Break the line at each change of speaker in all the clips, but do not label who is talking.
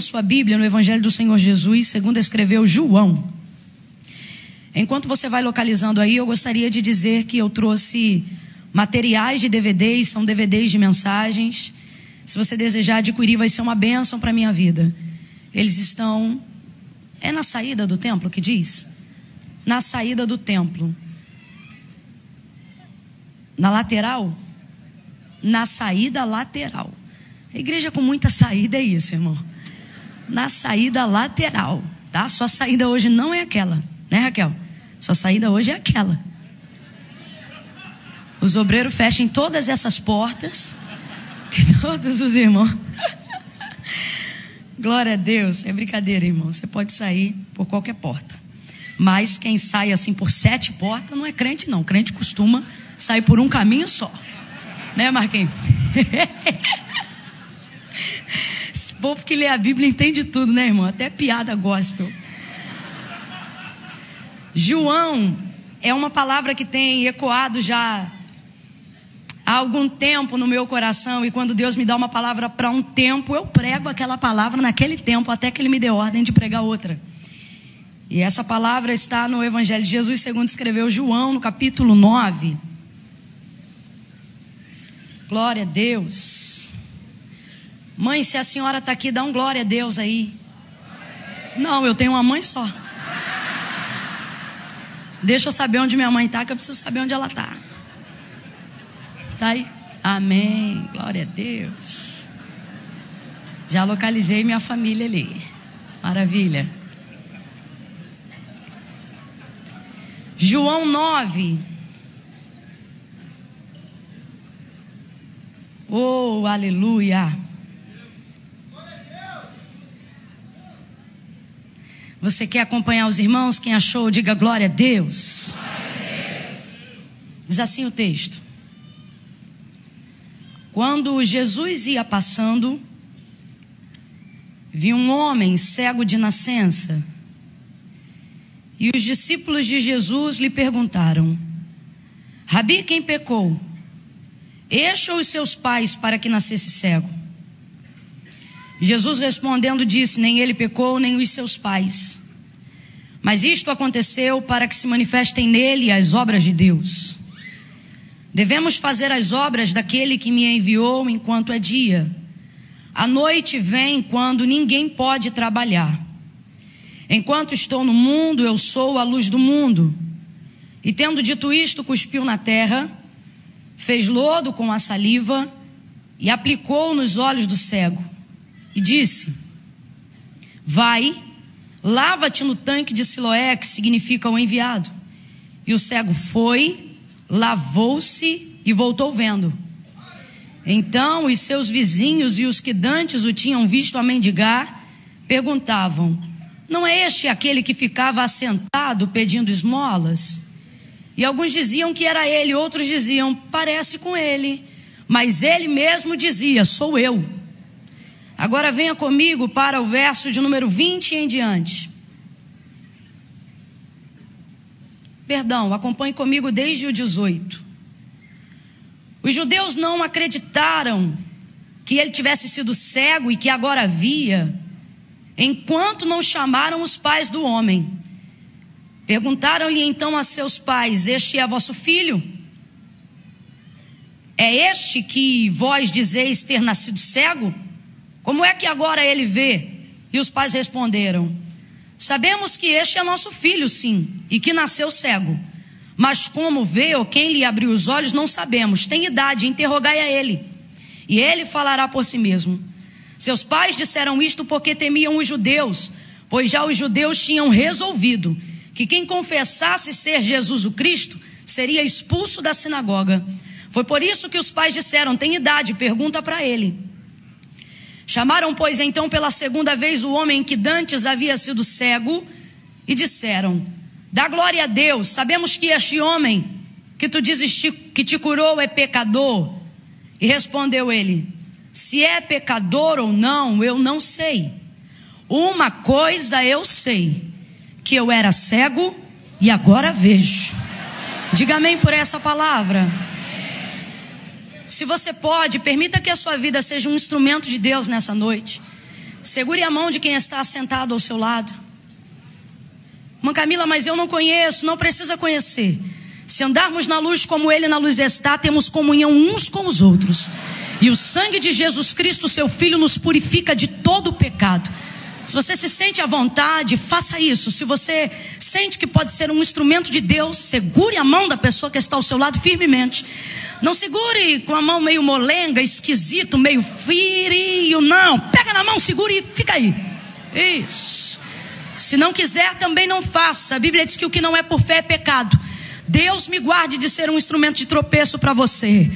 a sua Bíblia no Evangelho do Senhor Jesus, segundo escreveu João. Enquanto você vai localizando aí, eu gostaria de dizer que eu trouxe materiais de DVDs, são DVDs de mensagens. Se você desejar adquirir, vai ser uma bênção para a minha vida. Eles estão. É na saída do templo que diz? Na saída do templo. Na lateral? Na saída lateral. A igreja com muita saída é isso, irmão. Na saída lateral, tá? Sua saída hoje não é aquela, né, Raquel? Sua saída hoje é aquela. Os obreiros fechem todas essas portas, que todos os irmãos. Glória a Deus. É brincadeira, irmão. Você pode sair por qualquer porta. Mas quem sai assim por sete portas não é crente, não. Crente costuma sair por um caminho só. Né, Marquinhos? Esse povo que lê a Bíblia entende tudo, né, irmão? Até piada gospel. João é uma palavra que tem ecoado já há algum tempo no meu coração e quando Deus me dá uma palavra para um tempo, eu prego aquela palavra naquele tempo até que Ele me dê ordem de pregar outra. E essa palavra está no Evangelho de Jesus, segundo escreveu João, no capítulo 9. Glória a Deus. Mãe, se a senhora está aqui, dá um glória a Deus aí. Não, eu tenho uma mãe só. Deixa eu saber onde minha mãe está, que eu preciso saber onde ela está. Está aí? Amém. Glória a Deus. Já localizei minha família ali. Maravilha. João 9. Oh, aleluia. Você quer acompanhar os irmãos? Quem achou, diga glória a Deus. Diz assim o texto. Quando Jesus ia passando, viu um homem cego de nascença. E os discípulos de Jesus lhe perguntaram: Rabi, quem pecou? Este ou os seus pais para que nascesse cego? Jesus respondendo disse: Nem ele pecou, nem os seus pais. Mas isto aconteceu para que se manifestem nele as obras de Deus. Devemos fazer as obras daquele que me enviou enquanto é dia. A noite vem quando ninguém pode trabalhar. Enquanto estou no mundo, eu sou a luz do mundo. E tendo dito isto, cuspiu na terra, fez lodo com a saliva e aplicou nos olhos do cego e disse: Vai, lava-te no tanque de Siloé, que significa o enviado. E o cego foi, lavou-se e voltou vendo. Então os seus vizinhos e os que dantes o tinham visto a mendigar perguntavam: Não é este aquele que ficava assentado pedindo esmolas? E alguns diziam que era ele, outros diziam: Parece com ele. Mas ele mesmo dizia: Sou eu. Agora venha comigo para o verso de número 20 em diante. Perdão, acompanhe comigo desde o 18. Os judeus não acreditaram que ele tivesse sido cego e que agora via, enquanto não chamaram os pais do homem. Perguntaram-lhe então a seus pais: Este é vosso filho? É este que vós dizeis ter nascido cego? Como é que agora ele vê? E os pais responderam: Sabemos que este é nosso filho, sim, e que nasceu cego. Mas como vê ou quem lhe abriu os olhos, não sabemos. Tem idade, interrogai a ele. E ele falará por si mesmo. Seus pais disseram isto porque temiam os judeus, pois já os judeus tinham resolvido que quem confessasse ser Jesus o Cristo seria expulso da sinagoga. Foi por isso que os pais disseram: Tem idade, pergunta para ele. Chamaram, pois, então pela segunda vez o homem que dantes havia sido cego e disseram: Dá glória a Deus, sabemos que este homem que tu dizes que te curou é pecador. E respondeu ele: Se é pecador ou não, eu não sei. Uma coisa eu sei: que eu era cego e agora vejo. Diga amém por essa palavra. Se você pode, permita que a sua vida seja um instrumento de Deus nessa noite. Segure a mão de quem está sentado ao seu lado. Irmã Camila, mas eu não conheço, não precisa conhecer. Se andarmos na luz como Ele na luz está, temos comunhão uns com os outros. E o sangue de Jesus Cristo, seu Filho, nos purifica de todo o pecado. Se você se sente à vontade, faça isso. Se você sente que pode ser um instrumento de Deus, segure a mão da pessoa que está ao seu lado firmemente. Não segure com a mão meio molenga, esquisito, meio frio, não. Pega na mão, segure e fica aí. Isso. Se não quiser, também não faça. A Bíblia diz que o que não é por fé é pecado. Deus me guarde de ser um instrumento de tropeço para você.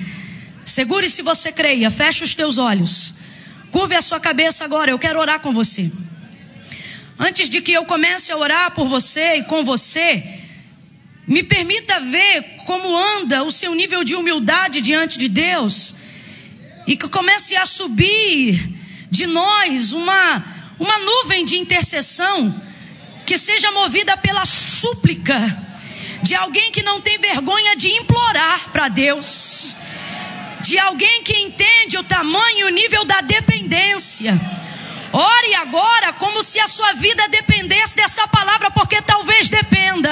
Segure se você creia, feche os teus olhos. Curve a sua cabeça agora, eu quero orar com você. Antes de que eu comece a orar por você e com você, me permita ver como anda o seu nível de humildade diante de Deus e que comece a subir de nós uma, uma nuvem de intercessão que seja movida pela súplica de alguém que não tem vergonha de implorar para Deus, de alguém que entende o tamanho e o nível da dependência. Ore agora como se a sua vida dependesse dessa palavra, porque talvez dependa.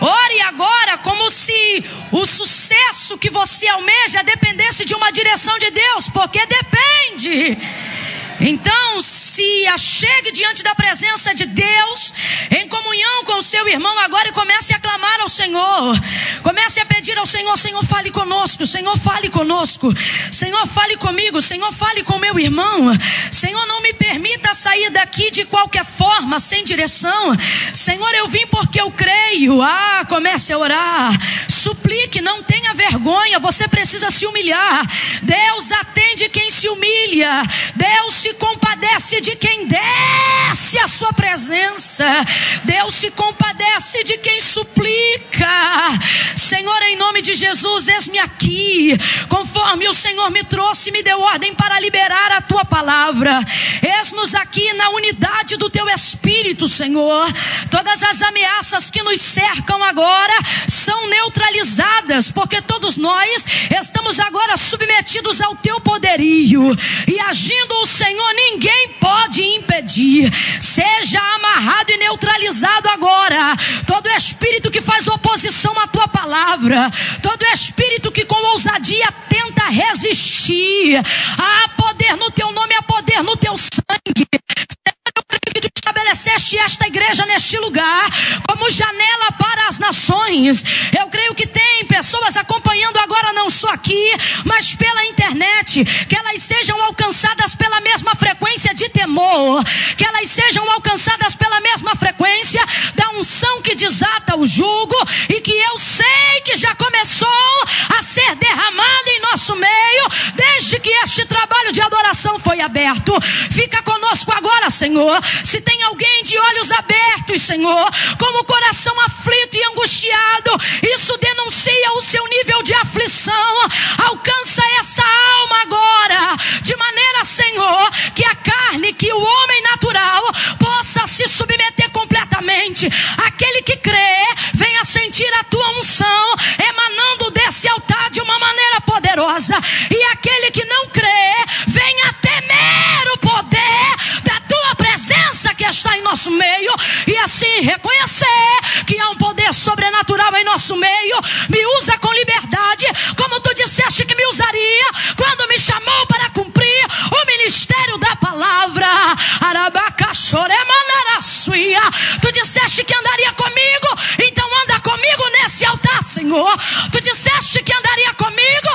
Ore agora como se o sucesso que você almeja dependesse de uma direção de Deus, porque depende. Então, se achegue diante da presença de Deus, em comunhão com o seu irmão agora e comece a clamar ao Senhor. Comece a pedir ao Senhor: Senhor, fale conosco, Senhor, fale conosco, Senhor, fale comigo, Senhor, fale com meu irmão. Senhor, não me permita sair daqui de qualquer forma, sem direção. Senhor, eu vim porque eu creio. Ah, comece a orar, suplique, não tenha vergonha, você precisa se humilhar. Deus atende quem se humilha, Deus se se compadece de quem desce a sua presença. Deus se compadece de quem suplica. Senhor, em nome de Jesus, eis-me aqui. Conforme o Senhor me trouxe, me deu ordem para liberar a tua palavra. Eis-nos aqui na unidade do teu espírito, Senhor. Todas as ameaças que nos cercam agora são neutralizadas, porque todos nós estamos agora submetidos ao teu poderio e agindo o Senhor Senhor ninguém pode impedir. Seja amarrado e neutralizado agora. Todo espírito que faz oposição à tua palavra, todo espírito que com ousadia tenta resistir. Há poder no teu nome, há poder no teu sangue que tu estabeleceste esta igreja neste lugar como janela para as nações. Eu creio que tem pessoas acompanhando agora, não só aqui, mas pela internet, que elas sejam alcançadas pela mesma frequência de temor, que elas sejam alcançadas pela mesma frequência da unção que desata o jugo e que eu sei que já começou a ser derramada em nosso meio desde que este trabalho de adoração foi aberto. Fica conosco agora, Senhor. Se tem alguém de olhos abertos, Senhor, com o coração aflito e angustiado, isso denuncia o seu nível de aflição. Alcança essa alma agora, de maneira, Senhor, que a carne, que o homem natural possa se submeter completamente. Aquele que crê, venha sentir a tua unção emanando desse altar de uma maneira poderosa. E aquele que não crê, nosso meio e assim reconhecer que há um poder sobrenatural em nosso meio. Me usa com liberdade, como tu disseste que me usaria quando me chamou para cumprir o ministério da palavra. Tu disseste que andaria comigo, então anda comigo nesse altar, Senhor. Tu disseste que andaria comigo,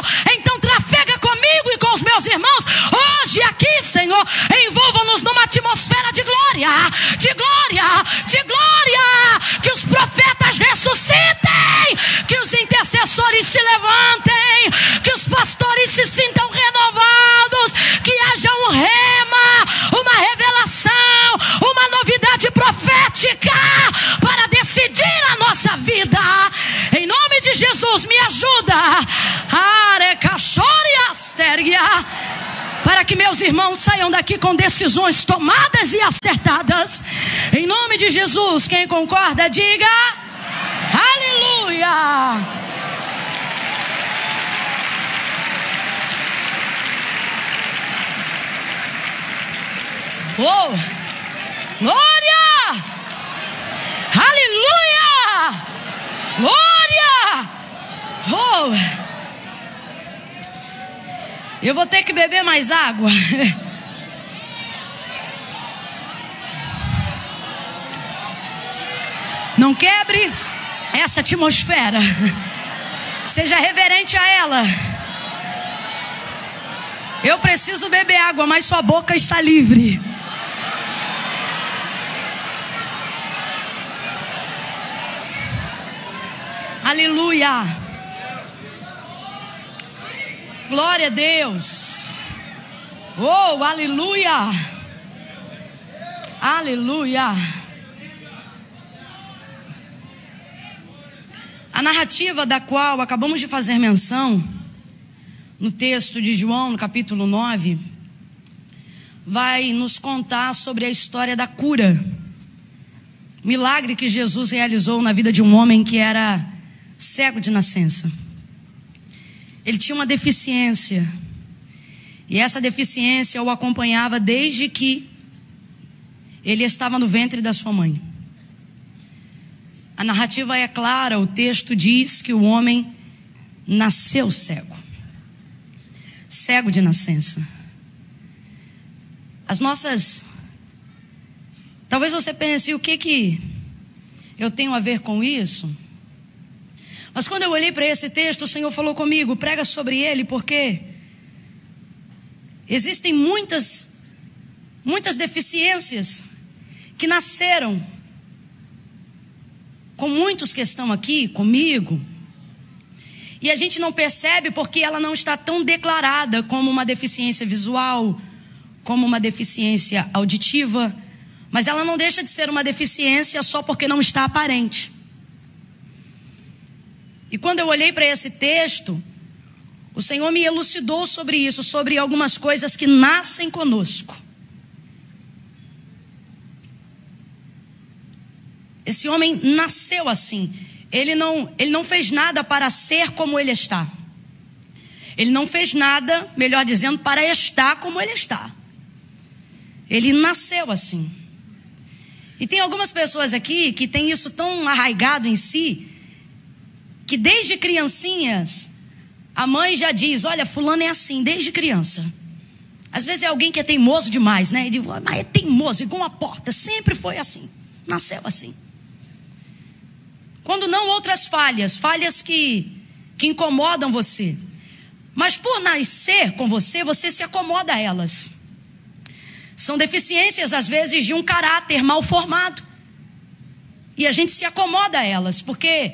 Hoje aqui, Senhor, envolva-nos numa atmosfera de glória, de glória, de glória. Que os profetas ressuscitem, que os intercessores se levantem, que os pastores se sintam renovados, que haja um rema, uma revelação, uma novidade profética para decidir a nossa vida. Em nome de Jesus, me ajuda. Para que meus irmãos saiam daqui com decisões tomadas e acertadas. Em nome de Jesus, quem concorda, diga. Aleluia! Oh! Glória! Aleluia! Glória! Oh! Eu vou ter que beber mais água. Não quebre essa atmosfera. Seja reverente a ela. Eu preciso beber água, mas sua boca está livre. Aleluia. Glória a Deus. Oh, aleluia. Aleluia. A narrativa da qual acabamos de fazer menção, no texto de João, no capítulo 9, vai nos contar sobre a história da cura. Milagre que Jesus realizou na vida de um homem que era cego de nascença. Ele tinha uma deficiência. E essa deficiência o acompanhava desde que ele estava no ventre da sua mãe. A narrativa é clara, o texto diz que o homem nasceu cego. Cego de nascença. As nossas. Talvez você pense, o que que eu tenho a ver com isso? Mas quando eu olhei para esse texto, o Senhor falou comigo: prega sobre ele, porque existem muitas, muitas deficiências que nasceram com muitos que estão aqui comigo. E a gente não percebe porque ela não está tão declarada como uma deficiência visual, como uma deficiência auditiva, mas ela não deixa de ser uma deficiência só porque não está aparente. E quando eu olhei para esse texto, o Senhor me elucidou sobre isso, sobre algumas coisas que nascem conosco. Esse homem nasceu assim. Ele não, ele não fez nada para ser como ele está. Ele não fez nada, melhor dizendo, para estar como ele está. Ele nasceu assim. E tem algumas pessoas aqui que têm isso tão arraigado em si, que desde criancinhas, a mãe já diz: Olha, Fulano é assim, desde criança. Às vezes é alguém que é teimoso demais, né? E diz, mas é teimoso, igual uma porta, sempre foi assim, nasceu assim. Quando não outras falhas, falhas que, que incomodam você. Mas por nascer com você, você se acomoda a elas. São deficiências, às vezes, de um caráter mal formado. E a gente se acomoda a elas, porque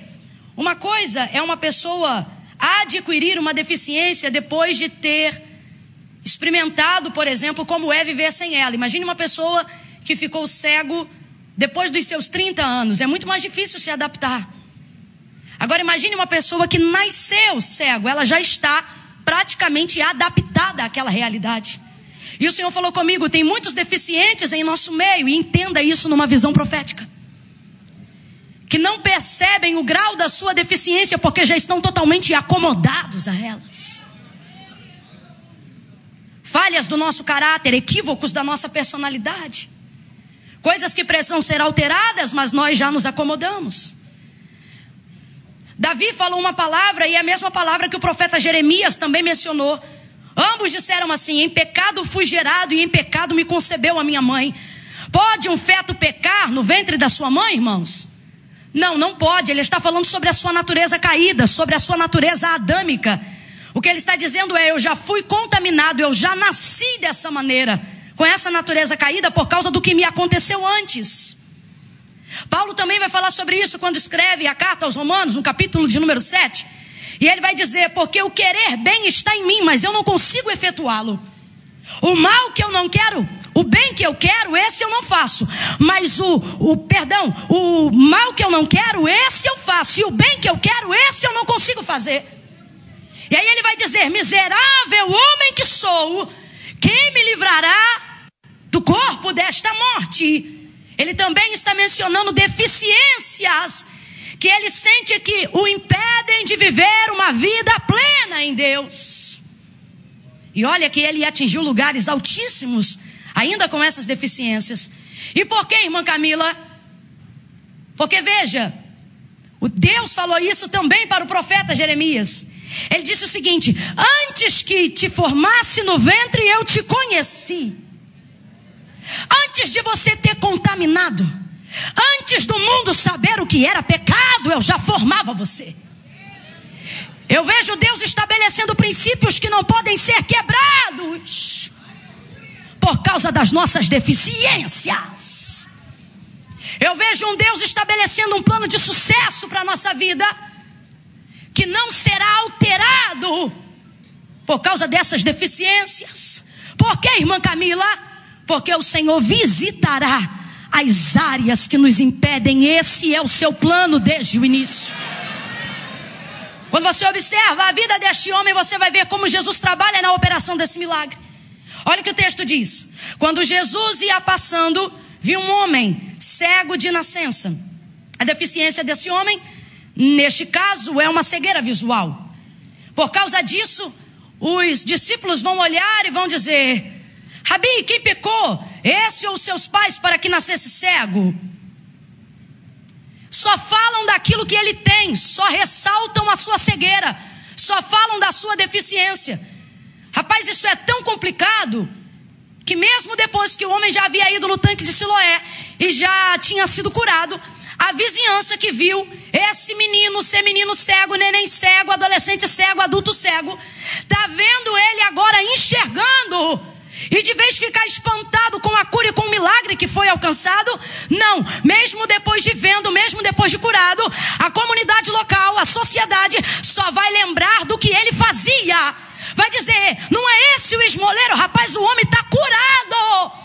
uma coisa é uma pessoa adquirir uma deficiência depois de ter experimentado, por exemplo, como é viver sem ela. Imagine uma pessoa que ficou cego depois dos seus 30 anos, é muito mais difícil se adaptar. Agora imagine uma pessoa que nasceu cego, ela já está praticamente adaptada àquela realidade. E o Senhor falou comigo: tem muitos deficientes em nosso meio, e entenda isso numa visão profética. Que não percebem o grau da sua deficiência porque já estão totalmente acomodados a elas. Falhas do nosso caráter, equívocos da nossa personalidade. Coisas que precisam ser alteradas, mas nós já nos acomodamos. Davi falou uma palavra e é a mesma palavra que o profeta Jeremias também mencionou. Ambos disseram assim: Em pecado fui gerado e em pecado me concebeu a minha mãe. Pode um feto pecar no ventre da sua mãe, irmãos? Não, não pode. Ele está falando sobre a sua natureza caída, sobre a sua natureza adâmica. O que ele está dizendo é: Eu já fui contaminado, eu já nasci dessa maneira com essa natureza caída por causa do que me aconteceu antes. Paulo também vai falar sobre isso quando escreve a carta aos Romanos, no capítulo de número 7. E ele vai dizer: Porque o querer bem está em mim, mas eu não consigo efetuá-lo. O mal que eu não quero, o bem que eu quero, esse eu não faço. Mas o, o perdão, o mal que eu não quero, esse eu faço. E o bem que eu quero, esse eu não consigo fazer. E aí ele vai dizer: Miserável homem que sou, quem me livrará do corpo desta morte. Ele também está mencionando deficiências que ele sente que o impedem de viver uma vida plena em Deus. E olha que ele atingiu lugares altíssimos ainda com essas deficiências. E por que, irmã Camila? Porque veja, o Deus falou isso também para o profeta Jeremias. Ele disse o seguinte: Antes que te formasse no ventre, eu te conheci. Antes de você ter contaminado, antes do mundo saber o que era pecado, eu já formava você. Eu vejo Deus estabelecendo princípios que não podem ser quebrados por causa das nossas deficiências. Eu vejo um Deus estabelecendo um plano de sucesso para a nossa vida que não será alterado por causa dessas deficiências. Por que, irmã Camila? Porque o Senhor visitará as áreas que nos impedem. Esse é o seu plano desde o início. Quando você observa a vida deste homem, você vai ver como Jesus trabalha na operação desse milagre. Olha o que o texto diz. Quando Jesus ia passando, viu um homem cego de nascença. A deficiência desse homem, neste caso, é uma cegueira visual. Por causa disso, os discípulos vão olhar e vão dizer: Rabi, quem pecou? Esse ou seus pais para que nascesse cego? só falam daquilo que ele tem, só ressaltam a sua cegueira, só falam da sua deficiência. Rapaz, isso é tão complicado que mesmo depois que o homem já havia ido no tanque de Siloé e já tinha sido curado, a vizinhança que viu esse menino ser menino cego, neném cego, adolescente cego, adulto cego, tá vendo ele agora enxergando e de vez ficar espantado com a cura e com o milagre que foi alcançado, não, mesmo depois de vendo, mesmo depois de curado, a comunidade local, a sociedade só vai lembrar do que ele fazia. Vai dizer: não é esse o esmoleiro, rapaz, o homem está curado.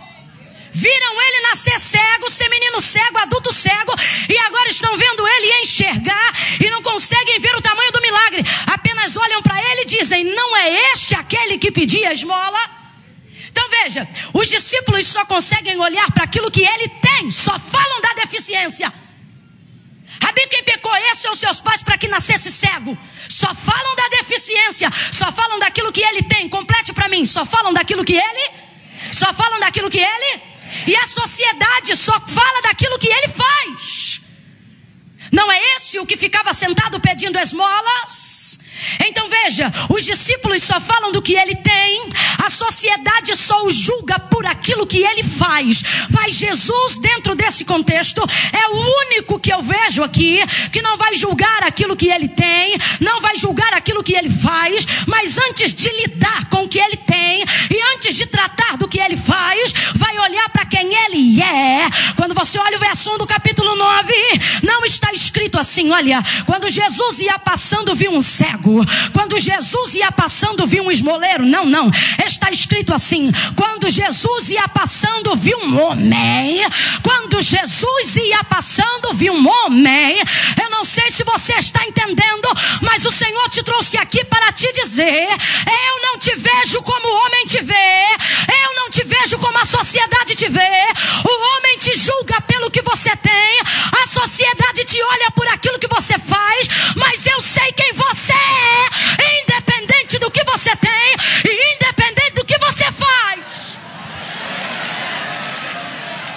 Viram ele nascer cego, ser menino cego, adulto cego, e agora estão vendo ele enxergar e não conseguem ver o tamanho do milagre. Apenas olham para ele e dizem: Não é este aquele que pedia esmola? Então veja, os discípulos só conseguem olhar para aquilo que ele tem, só falam da deficiência. Rabi, quem pecou esse ou seus pais para que nascesse cego? Só falam da deficiência, só falam daquilo que ele tem. Complete para mim, só falam daquilo que ele? Só falam daquilo que ele? E a sociedade só fala daquilo que ele faz. Não é esse o que ficava sentado pedindo esmolas? Então veja, os discípulos só falam do que ele tem, a sociedade só o julga por aquilo que ele faz. Mas Jesus, dentro desse contexto, é o único que eu vejo aqui que não vai julgar aquilo que ele tem, não vai julgar aquilo que ele faz, mas antes de lidar com o que ele tem e antes de tratar do que ele faz, vai olhar para quem ele é. Quando você olha o verso 1 do capítulo 9, não está escrito assim: olha, quando Jesus ia passando, viu um cego. Quando Jesus ia passando, viu um esmoleiro. Não, não. Está escrito assim: quando Jesus ia passando, viu um homem. Quando Jesus ia passando, viu um homem. Eu não sei se você está entendendo, mas o Senhor te trouxe aqui para te dizer: eu não te vejo como o homem te vê. Eu não te vejo como a sociedade te vê. O homem te julga pelo que você tem. A sociedade te olha por aquilo que você faz. Mas eu sei quem você é independente do que você tem e independente do que você faz.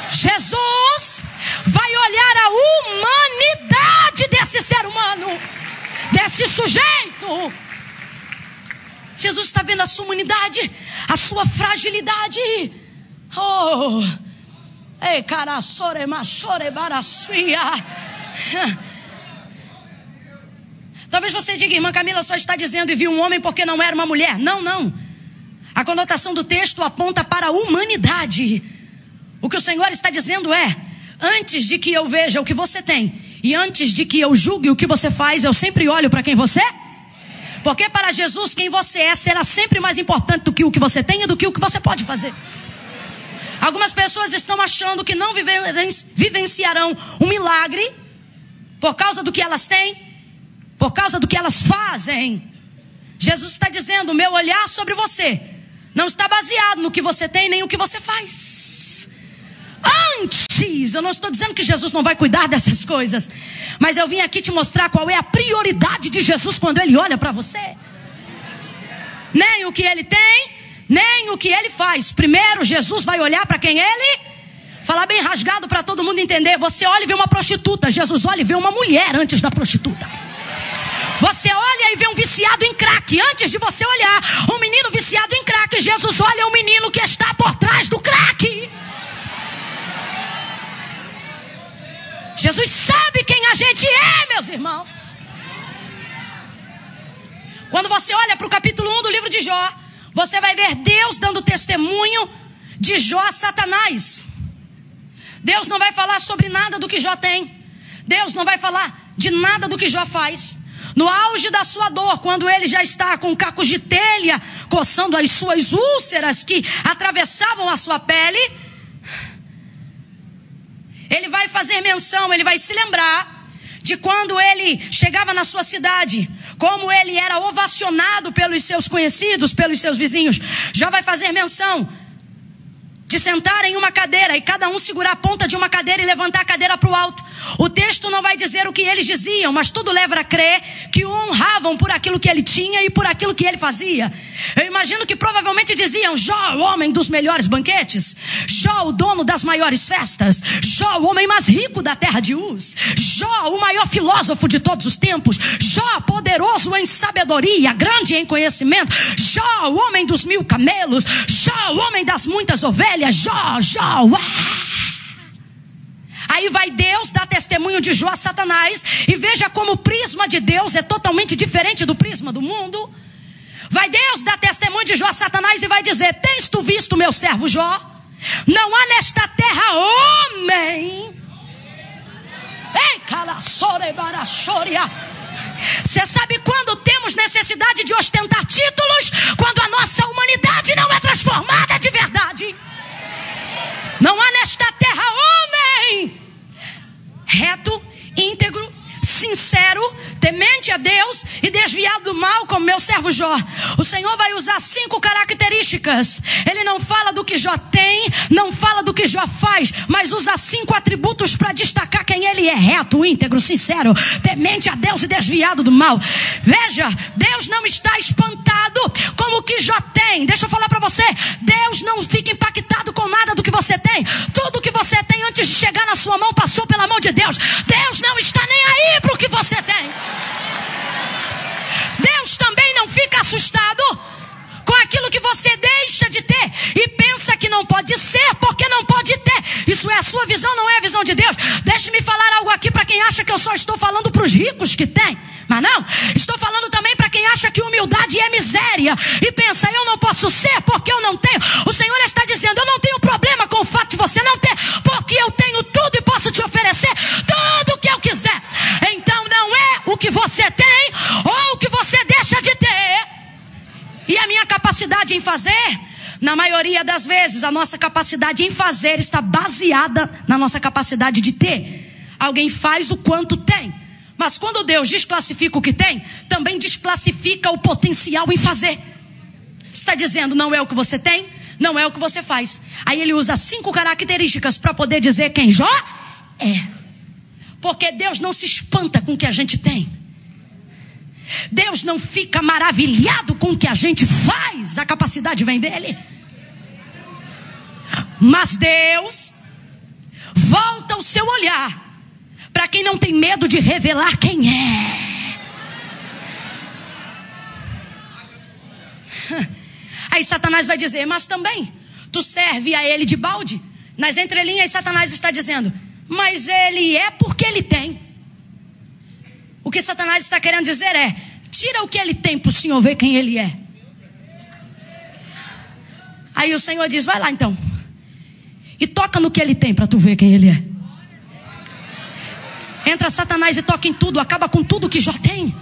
Jesus vai olhar a humanidade desse ser humano, desse sujeito. Jesus está vendo a sua humanidade, a sua fragilidade. Oh, ei, cara, sore, machore, barasuia. Talvez você diga, irmã Camila só está dizendo e viu um homem porque não era uma mulher. Não, não. A conotação do texto aponta para a humanidade. O que o Senhor está dizendo é: antes de que eu veja o que você tem e antes de que eu julgue o que você faz, eu sempre olho para quem você é. Porque para Jesus, quem você é será sempre mais importante do que o que você tem e do que o que você pode fazer. Algumas pessoas estão achando que não vivenciarão um milagre por causa do que elas têm, por causa do que elas fazem. Jesus está dizendo: o meu olhar sobre você não está baseado no que você tem nem o que você faz. Antes, eu não estou dizendo que Jesus não vai cuidar dessas coisas, mas eu vim aqui te mostrar qual é a prioridade de Jesus quando ele olha para você. Nem o que ele tem, nem o que ele faz. Primeiro, Jesus vai olhar para quem ele falar bem rasgado para todo mundo entender. Você olha e vê uma prostituta, Jesus olha e vê uma mulher antes da prostituta. Você olha e vê um viciado em crack. Antes de você olhar um menino viciado em crack, Jesus olha o menino que está por trás do crack. Jesus sabe quem a gente é, meus irmãos. Quando você olha para o capítulo 1 do livro de Jó, você vai ver Deus dando testemunho de Jó a Satanás. Deus não vai falar sobre nada do que Jó tem. Deus não vai falar de nada do que Jó faz. No auge da sua dor, quando ele já está com cacos de telha coçando as suas úlceras que atravessavam a sua pele, ele vai fazer menção, ele vai se lembrar de quando ele chegava na sua cidade, como ele era ovacionado pelos seus conhecidos, pelos seus vizinhos. Já vai fazer menção de sentar em uma cadeira e cada um segurar a ponta de uma cadeira e levantar a cadeira para o alto. O texto não vai dizer o que eles diziam, mas tudo leva a crer que o honravam por aquilo que ele tinha e por aquilo que ele fazia. Eu imagino que provavelmente diziam: Jó, o homem dos melhores banquetes, Jó, o dono das maiores festas, Jó, o homem mais rico da terra de Uz, Jó, o maior filósofo de todos os tempos, Jó, poderoso em sabedoria, grande em conhecimento, Jó, o homem dos mil camelos, Jó, o homem das muitas ovelhas, Jó, Jó, uá. Aí vai Deus dar testemunho de Jó a Satanás. E veja como o prisma de Deus é totalmente diferente do prisma do mundo. Vai Deus dar testemunho de Jó a Satanás e vai dizer: Tens tu visto meu servo Jó? Não há nesta terra homem. Ei. Você sabe quando temos necessidade de ostentar títulos? Quando a nossa humanidade não é transformada de verdade. Não há nesta terra homem reto, íntegro, sincero, temente a Deus e desviado do mal, como meu servo Jó. O Senhor vai usar cinco características. Ele não fala do que Jó tem, não fala do que Jó faz, mas usa cinco atributos para destacar quem ele é: reto, íntegro, sincero, temente a Deus e desviado do mal. Veja, Deus não está espantado com o que Jó tem. Deixa eu falar para você: Deus não fica impactado com nada do que você tem. Tudo que você tem antes de chegar na sua mão passou pela mão de Deus. Deus não está nem aí para o que você tem. Deus também não fica assustado com aquilo que você deixa de ter e pensa que não pode ser porque não pode ter. Isso é a sua visão, não é a visão de Deus. Deixe-me falar algo aqui para quem acha que eu só estou falando para os ricos que têm. Mas não, estou falando também para quem acha que humildade é miséria e pensa, eu não posso ser porque eu não tenho. O Senhor está dizendo, eu não tenho problema com o fato de você não ter, porque eu tenho tudo e posso te oferecer tudo o que eu quiser. Então não é o que você tem ou o que você deixa de ter. E a minha capacidade em fazer, na maioria das vezes, a nossa capacidade em fazer está baseada na nossa capacidade de ter. Alguém faz o quanto tem. Mas quando Deus desclassifica o que tem, também desclassifica o potencial em fazer. Está dizendo, não é o que você tem, não é o que você faz. Aí ele usa cinco características para poder dizer quem Jó é. Porque Deus não se espanta com o que a gente tem. Deus não fica maravilhado com o que a gente faz, a capacidade vem dele. Mas Deus volta o seu olhar para quem não tem medo de revelar quem é. Aí Satanás vai dizer, mas também tu serve a ele de balde. Nas entrelinhas, Satanás está dizendo, mas ele é porque ele tem. O que Satanás está querendo dizer é: tira o que ele tem para o Senhor ver quem ele é. Aí o Senhor diz: vai lá então. E toca no que ele tem para tu ver quem ele é. Entra Satanás e toca em tudo, acaba com tudo que já tem.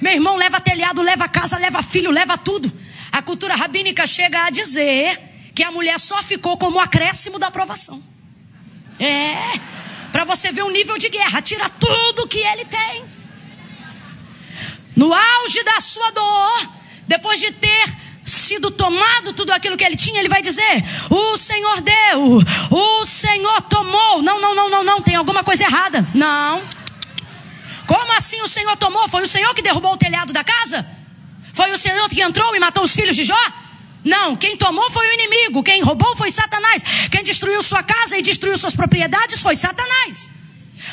Meu irmão leva telhado, leva casa, leva filho, leva tudo. A cultura rabínica chega a dizer que a mulher só ficou como acréscimo da aprovação. É, para você ver o nível de guerra, tira tudo que ele tem. No auge da sua dor, depois de ter sido tomado tudo aquilo que ele tinha, ele vai dizer: O Senhor deu, o Senhor tomou. Não, não, não, não, não, tem alguma coisa errada. Não. Como assim o Senhor tomou? Foi o Senhor que derrubou o telhado da casa? Foi o Senhor que entrou e matou os filhos de Jó? Não, quem tomou foi o inimigo, quem roubou foi Satanás, quem destruiu sua casa e destruiu suas propriedades foi Satanás.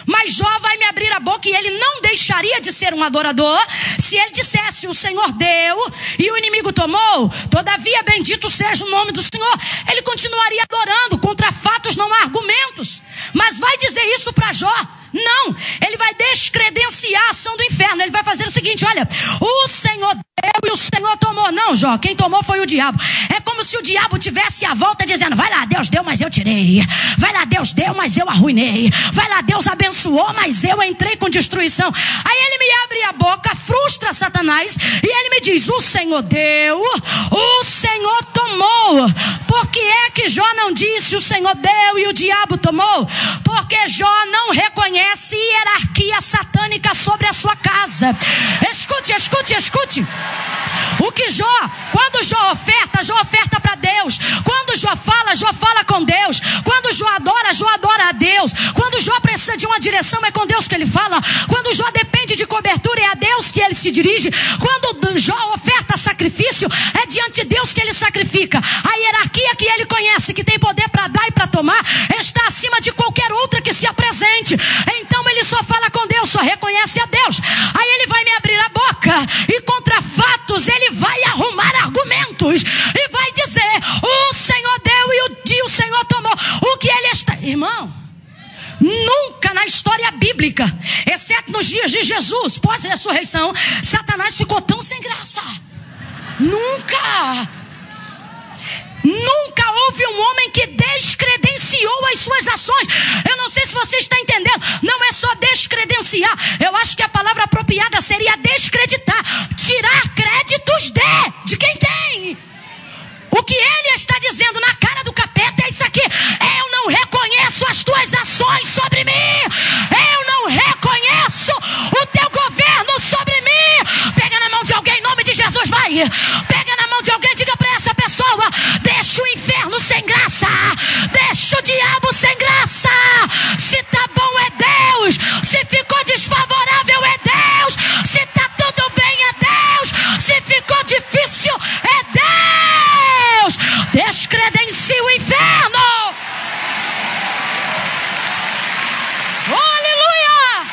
Mas Jó vai me abrir a boca e ele não deixaria de ser um adorador se ele dissesse: O Senhor deu e o inimigo tomou. Todavia, bendito seja o nome do Senhor. Ele continuaria adorando. Contra fatos não há argumentos. Mas vai dizer isso para Jó. Não, ele vai descredenciar a ação do inferno. Ele vai fazer o seguinte: olha, o Senhor deu e o Senhor tomou. Não, Jó, quem tomou foi o diabo. É como se o diabo tivesse a volta dizendo: vai lá, Deus deu, mas eu tirei. Vai lá, Deus deu, mas eu arruinei. Vai lá, Deus abençoou, mas eu entrei com destruição. Aí ele me abre a boca, frustra Satanás e ele me diz: o Senhor deu, o Senhor tomou. Por que é que Jó não disse o Senhor deu e o diabo tomou? Porque Jó não reconhece hierarquia satânica sobre a sua casa. Escute, escute, escute. O que Jó, quando Jó oferta, Jó oferta para Deus. Quando Jó fala, Jó fala com Deus. Quando Jó adora, Jó adora a Deus. Quando Jó precisa de uma direção, é com Deus que ele fala. Quando Jó depende de cobertura, é a Deus que ele se dirige. Quando Jó oferta sacrifício, é diante de Deus que ele sacrifica. A hierarquia que ele conhece, que tem poder para dar e para tomar, está acima de qualquer outra que se apresente. Então ele só fala com Deus, só reconhece a Deus. Aí ele vai me abrir a boca e contra fatos, ele vai arrumar argumentos e vai dizer: o Senhor deu e o, e o Senhor tomou. O que ele está. Irmão. Nunca na história bíblica, exceto nos dias de Jesus, pós-ressurreição, Satanás ficou tão sem graça. Nunca. Nunca houve um homem que descredenciou as suas ações. Eu não sei se você está entendendo. Não é só descredenciar. Eu acho que a palavra apropriada seria descreditar. Tirar créditos de. De quem tem. O que ele está dizendo na cara do capeta é isso aqui. Eu não reconheço as tuas ações sobre mim. Eu não reconheço o teu governo sobre mim. Pega na mão de alguém, em nome de Jesus, vai. Pega na mão de alguém, diga para essa pessoa: deixa o inferno sem graça. Deixa o diabo sem graça. Se tá bom é Deus. Se ficou desfavorável é Deus. Se tá tudo bem é Deus. Se ficou difícil é. Descredencia o inferno. Oh, aleluia!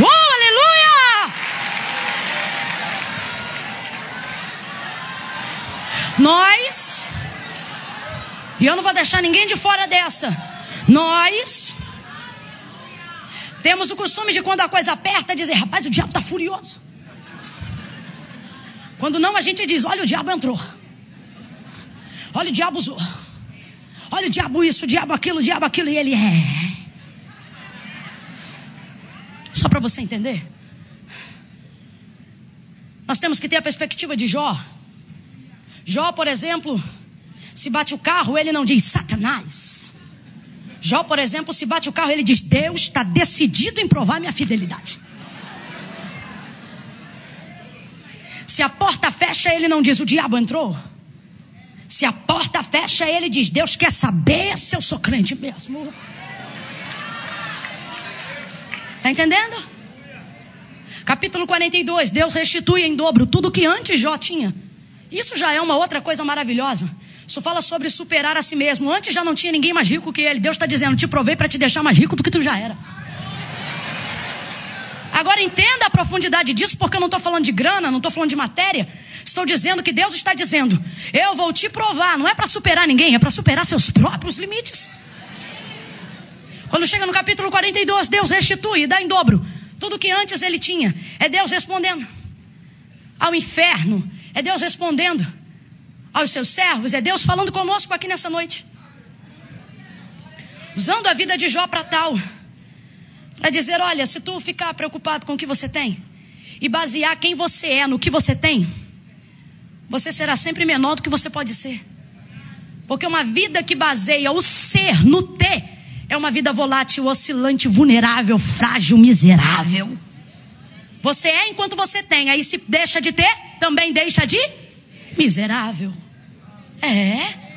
Oh, aleluia! Nós, e eu não vou deixar ninguém de fora dessa, nós temos o costume de quando a coisa aperta dizer, rapaz, o diabo está furioso. Quando não, a gente diz, olha, o diabo entrou. Olha, o diabo usou. Olha, o diabo isso, o diabo aquilo, o diabo aquilo, e ele é. Só para você entender. Nós temos que ter a perspectiva de Jó. Jó, por exemplo, se bate o carro, ele não diz Satanás. Jó, por exemplo, se bate o carro, ele diz: Deus está decidido em provar minha fidelidade. Se a porta fecha, ele não diz: O diabo entrou. Se a porta fecha, ele diz: Deus quer saber se eu sou crente mesmo. Está entendendo? Capítulo 42: Deus restitui em dobro tudo que antes Jó tinha. Isso já é uma outra coisa maravilhosa. Isso fala sobre superar a si mesmo. Antes já não tinha ninguém mais rico que ele. Deus está dizendo: te provei para te deixar mais rico do que tu já era. Agora entenda a profundidade disso, porque eu não estou falando de grana, não estou falando de matéria. Estou dizendo que Deus está dizendo: eu vou te provar. Não é para superar ninguém, é para superar seus próprios limites. Quando chega no capítulo 42, Deus restitui dá em dobro tudo que antes ele tinha. É Deus respondendo ao inferno é Deus respondendo aos seus servos, é Deus falando conosco aqui nessa noite. Usando a vida de Jó para tal, para dizer: olha, se tu ficar preocupado com o que você tem e basear quem você é no que você tem, você será sempre menor do que você pode ser. Porque uma vida que baseia o ser no ter é uma vida volátil, oscilante, vulnerável, frágil, miserável. Você é enquanto você tem, aí se deixa de ter, também deixa de miserável. É.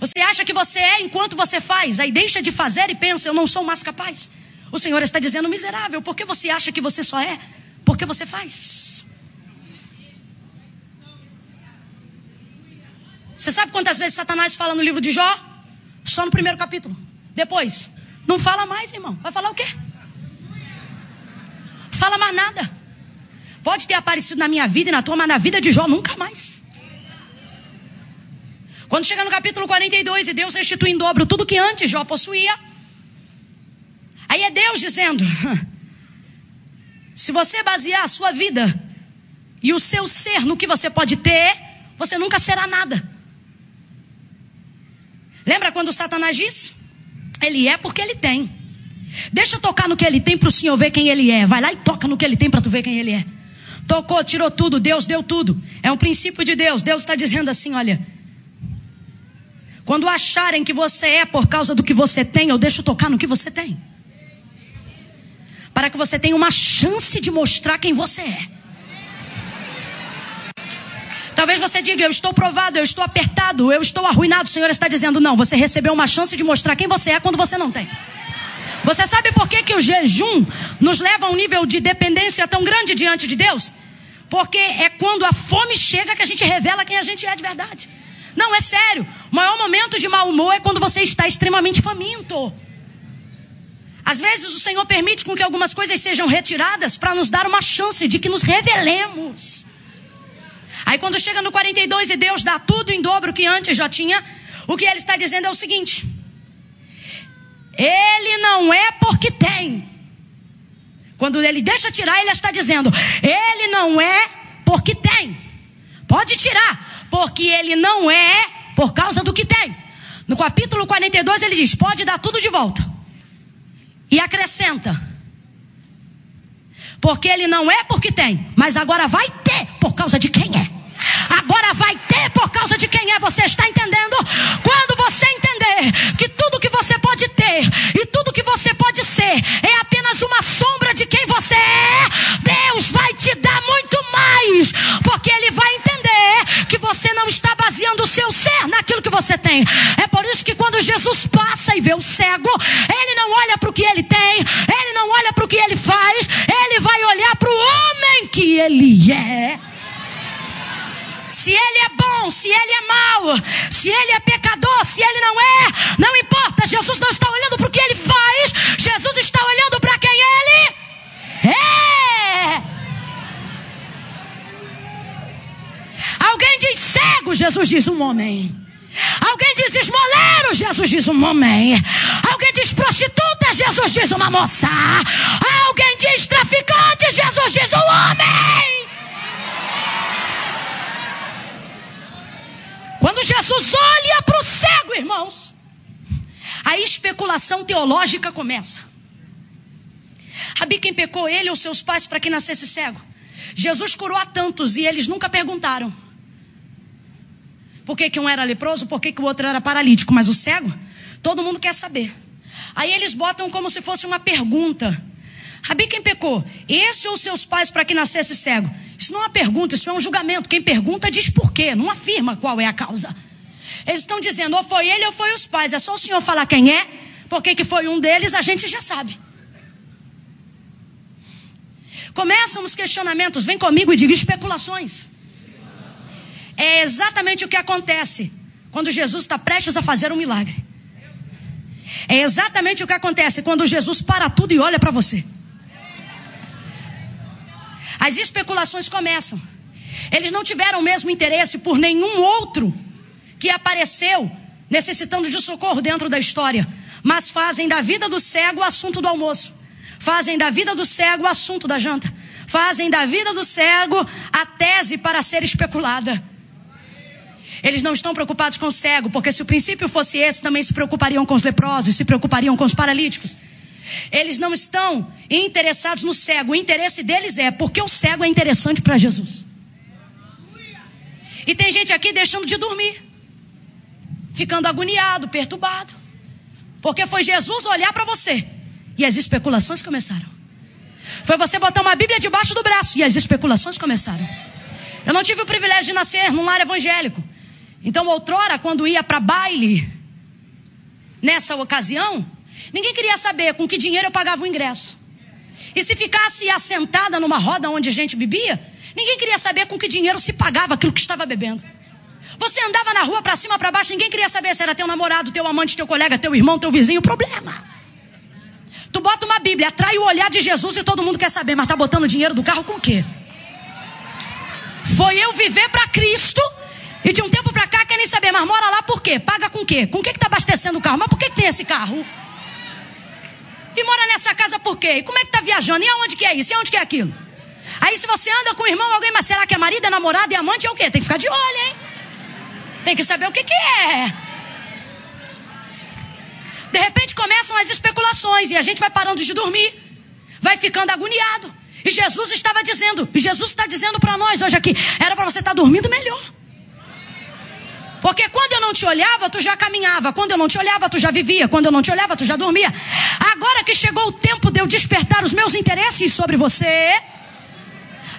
Você acha que você é enquanto você faz, aí deixa de fazer e pensa: eu não sou mais capaz. O Senhor está dizendo, miserável, por que você acha que você só é? Porque você faz. Você sabe quantas vezes Satanás fala no livro de Jó? Só no primeiro capítulo. Depois, não fala mais, irmão. Vai falar o quê? Fala mais nada. Pode ter aparecido na minha vida e na tua, mas na vida de Jó nunca mais. Quando chega no capítulo 42 e Deus restitui em dobro tudo que antes Jó possuía, aí é Deus dizendo: se você basear a sua vida e o seu ser no que você pode ter, você nunca será nada. Lembra quando Satanás disse? Ele é porque ele tem. Deixa eu tocar no que ele tem para o Senhor ver quem ele é. Vai lá e toca no que ele tem para tu ver quem ele é. Tocou, tirou tudo, Deus deu tudo. É um princípio de Deus. Deus está dizendo assim: olha, quando acharem que você é por causa do que você tem, eu deixo tocar no que você tem. Para que você tenha uma chance de mostrar quem você é. Talvez você diga, eu estou provado, eu estou apertado, eu estou arruinado. O Senhor está dizendo, não, você recebeu uma chance de mostrar quem você é quando você não tem. Você sabe por que, que o jejum nos leva a um nível de dependência tão grande diante de Deus? Porque é quando a fome chega que a gente revela quem a gente é de verdade. Não, é sério. O maior momento de mau humor é quando você está extremamente faminto. Às vezes o Senhor permite com que algumas coisas sejam retiradas para nos dar uma chance de que nos revelemos. Aí quando chega no 42 e Deus dá tudo em dobro que antes já tinha, o que ele está dizendo é o seguinte: Ele não é porque tem. Quando ele deixa tirar, ele está dizendo: Ele não é porque tem. Pode tirar, porque ele não é por causa do que tem. No capítulo 42 ele diz: pode dar tudo de volta. E acrescenta: porque ele não é porque tem, mas agora vai ter por causa de quem é. Agora vai ter por causa de quem é. Você está entendendo? Quando você entender que tudo que você pode ter e tudo que você pode ser é apenas uma sombra de quem você é, Deus vai te dar muito mais, porque Ele vai entender que você não está baseando o seu ser naquilo que você tem. É por isso que quando Jesus passa e vê o cego, Ele não olha para o que ele tem, Ele não olha para o que ele faz, Ele vai olhar para o homem que Ele é se ele é bom, se ele é mau, se ele é pecador, se ele não é, não importa. Jesus não está olhando para o que ele faz, Jesus está olhando para quem ele é. Alguém diz cego, Jesus diz um homem. Alguém diz esmoleiro, Jesus diz um homem. Alguém diz prostituta, Jesus diz uma moça. Alguém diz traficante, Jesus diz um homem. Jesus olha para o cego, irmãos, a especulação teológica começa. Rabi, quem pecou ele ou seus pais para que nascesse cego? Jesus curou a tantos e eles nunca perguntaram. Por que, que um era leproso, por que, que o outro era paralítico? Mas o cego, todo mundo quer saber. Aí eles botam como se fosse uma pergunta. Rabi, quem pecou? Esse ou seus pais para que nascesse cego? Isso não é uma pergunta, isso é um julgamento. Quem pergunta diz por quê, não afirma qual é a causa. Eles estão dizendo, ou foi ele ou foi os pais. É só o senhor falar quem é, porque que foi um deles, a gente já sabe. Começam os questionamentos, vem comigo e diga especulações. É exatamente o que acontece quando Jesus está prestes a fazer um milagre. É exatamente o que acontece quando Jesus para tudo e olha para você. As especulações começam. Eles não tiveram o mesmo interesse por nenhum outro que apareceu necessitando de socorro dentro da história, mas fazem da vida do cego o assunto do almoço, fazem da vida do cego o assunto da janta, fazem da vida do cego a tese para ser especulada. Eles não estão preocupados com o cego, porque se o princípio fosse esse, também se preocupariam com os leprosos, se preocupariam com os paralíticos. Eles não estão interessados no cego. O interesse deles é porque o cego é interessante para Jesus. E tem gente aqui deixando de dormir, ficando agoniado, perturbado, porque foi Jesus olhar para você e as especulações começaram. Foi você botar uma Bíblia debaixo do braço e as especulações começaram. Eu não tive o privilégio de nascer num lar evangélico. Então, outrora, quando ia para baile, nessa ocasião, Ninguém queria saber com que dinheiro eu pagava o ingresso. E se ficasse assentada numa roda onde a gente bebia, ninguém queria saber com que dinheiro se pagava aquilo que estava bebendo. Você andava na rua para cima, para baixo, ninguém queria saber se era teu namorado, teu amante, teu colega, teu irmão, teu vizinho. Problema. Tu bota uma Bíblia, atrai o olhar de Jesus e todo mundo quer saber, mas tá botando dinheiro do carro com o quê? Foi eu viver para Cristo e de um tempo para cá querem saber, mas mora lá por quê? Paga com o quê? Com o que que tá abastecendo o carro? Mas por que, que tem esse carro? E mora nessa casa por quê? E como é que tá viajando? E aonde que é isso? E aonde que é aquilo? Aí se você anda com o irmão, alguém, mas será que é marido, é namorado, é amante, é o quê? Tem que ficar de olho, hein? Tem que saber o que que é. De repente começam as especulações e a gente vai parando de dormir, vai ficando agoniado. E Jesus estava dizendo, e Jesus está dizendo para nós hoje aqui, era para você estar tá dormindo melhor. Porque quando eu não te olhava, tu já caminhava. Quando eu não te olhava, tu já vivia. Quando eu não te olhava, tu já dormia. Agora que chegou o tempo de eu despertar os meus interesses sobre você,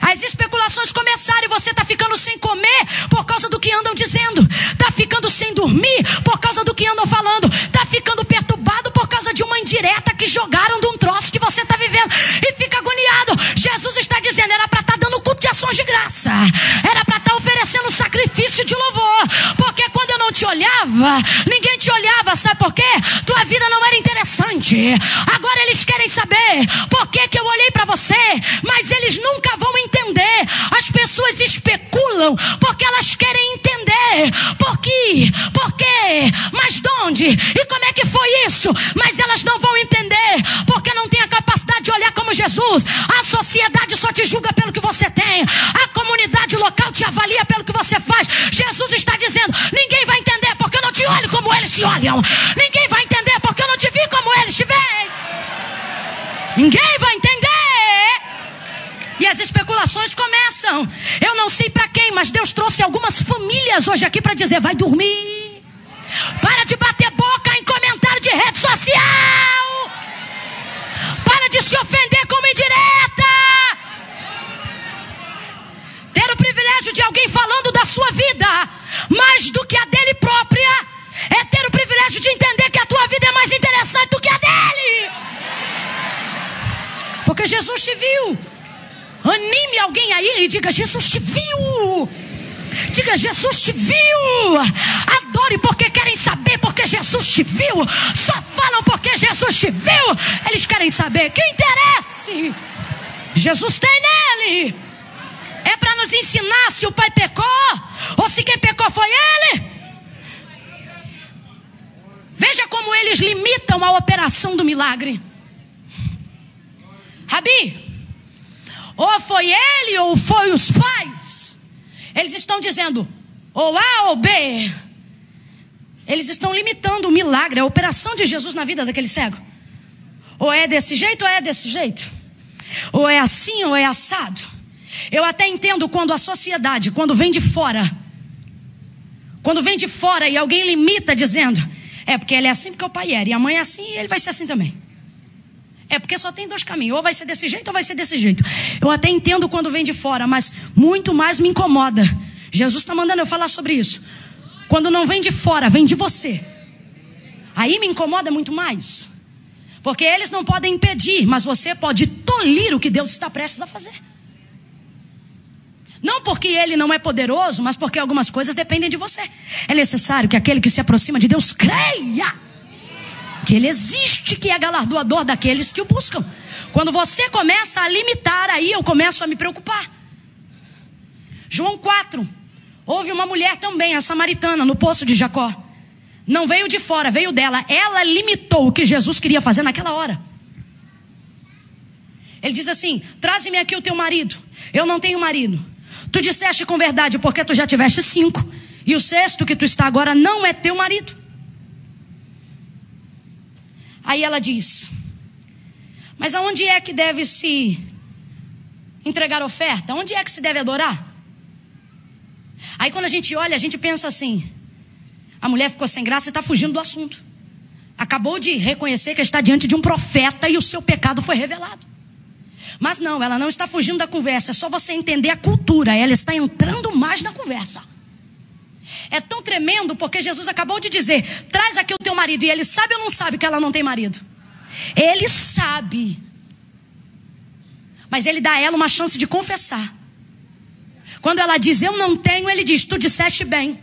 as especulações começaram e você está ficando sem comer por causa do que andam dizendo. Está ficando sem dormir por causa do que andam falando. Está ficando perturbado por causa de uma indireta que jogaram de um troço que você está vivendo. E fica agoniado. Jesus está dizendo: era para estar tá dando culto de ações de graça. Era para estar tá oferecendo sacrifício de louvor. Porque quando eu não te olhava, ninguém te olhava. Sabe por quê? Tua vida não era interessante. Agora eles querem saber por que, que eu olhei para você. Mas eles nunca vão entender entender. As pessoas especulam porque elas querem entender. Por quê? Por quê? Mas de onde? E como é que foi isso? Mas elas não vão entender porque não têm a capacidade de olhar como Jesus. A sociedade só te julga pelo que você tem. A comunidade local te avalia pelo que você faz. Jesus está dizendo: ninguém vai entender porque eu não te olho como eles se olham. Ninguém vai entender porque eu não te vi como eles te veem. Ninguém vai entender. E as especulações começam. Eu não sei para quem, mas Deus trouxe algumas famílias hoje aqui para dizer: vai dormir. Para de bater boca em comentário de rede social. Para de se ofender como indireta. Ter o privilégio de alguém falando da sua vida mais do que a dele própria é ter o privilégio de entender que a tua vida é mais interessante do que a dele. Porque Jesus te viu. Anime alguém aí e diga: Jesus te viu. Diga, Jesus te viu. Adore porque querem saber, porque Jesus te viu. Só falam porque Jesus te viu. Eles querem saber. Que interesse Jesus tem nele. É para nos ensinar se o pai pecou ou se quem pecou foi ele. Veja como eles limitam a operação do milagre. Rabi, ou foi ele ou foi os pais. Eles estão dizendo ou A ou B. Eles estão limitando o milagre, a operação de Jesus na vida daquele cego. Ou é desse jeito ou é desse jeito. Ou é assim ou é assado. Eu até entendo quando a sociedade, quando vem de fora, quando vem de fora e alguém limita dizendo, é porque ele é assim porque o pai era, e a mãe é assim e ele vai ser assim também. É porque só tem dois caminhos, ou vai ser desse jeito ou vai ser desse jeito. Eu até entendo quando vem de fora, mas muito mais me incomoda. Jesus está mandando eu falar sobre isso. Quando não vem de fora, vem de você. Aí me incomoda muito mais. Porque eles não podem impedir, mas você pode tolir o que Deus está prestes a fazer. Não porque ele não é poderoso, mas porque algumas coisas dependem de você. É necessário que aquele que se aproxima de Deus creia que ele existe, que é galardoador daqueles que o buscam. Quando você começa a limitar, aí eu começo a me preocupar. João 4. Houve uma mulher também, a samaritana, no poço de Jacó. Não veio de fora, veio dela. Ela limitou o que Jesus queria fazer naquela hora. Ele diz assim: Traze-me aqui o teu marido. Eu não tenho marido. Tu disseste com verdade, porque tu já tiveste cinco. E o sexto que tu está agora não é teu marido. Aí ela diz: Mas aonde é que deve se entregar oferta? Onde é que se deve adorar? Aí quando a gente olha, a gente pensa assim: a mulher ficou sem graça e está fugindo do assunto. Acabou de reconhecer que está diante de um profeta e o seu pecado foi revelado. Mas não, ela não está fugindo da conversa, é só você entender a cultura, ela está entrando mais na conversa. É tão tremendo porque Jesus acabou de dizer: traz aqui o teu marido. E ele sabe ou não sabe que ela não tem marido? Ele sabe. Mas ele dá a ela uma chance de confessar. Quando ela diz eu não tenho, ele diz: tu disseste bem.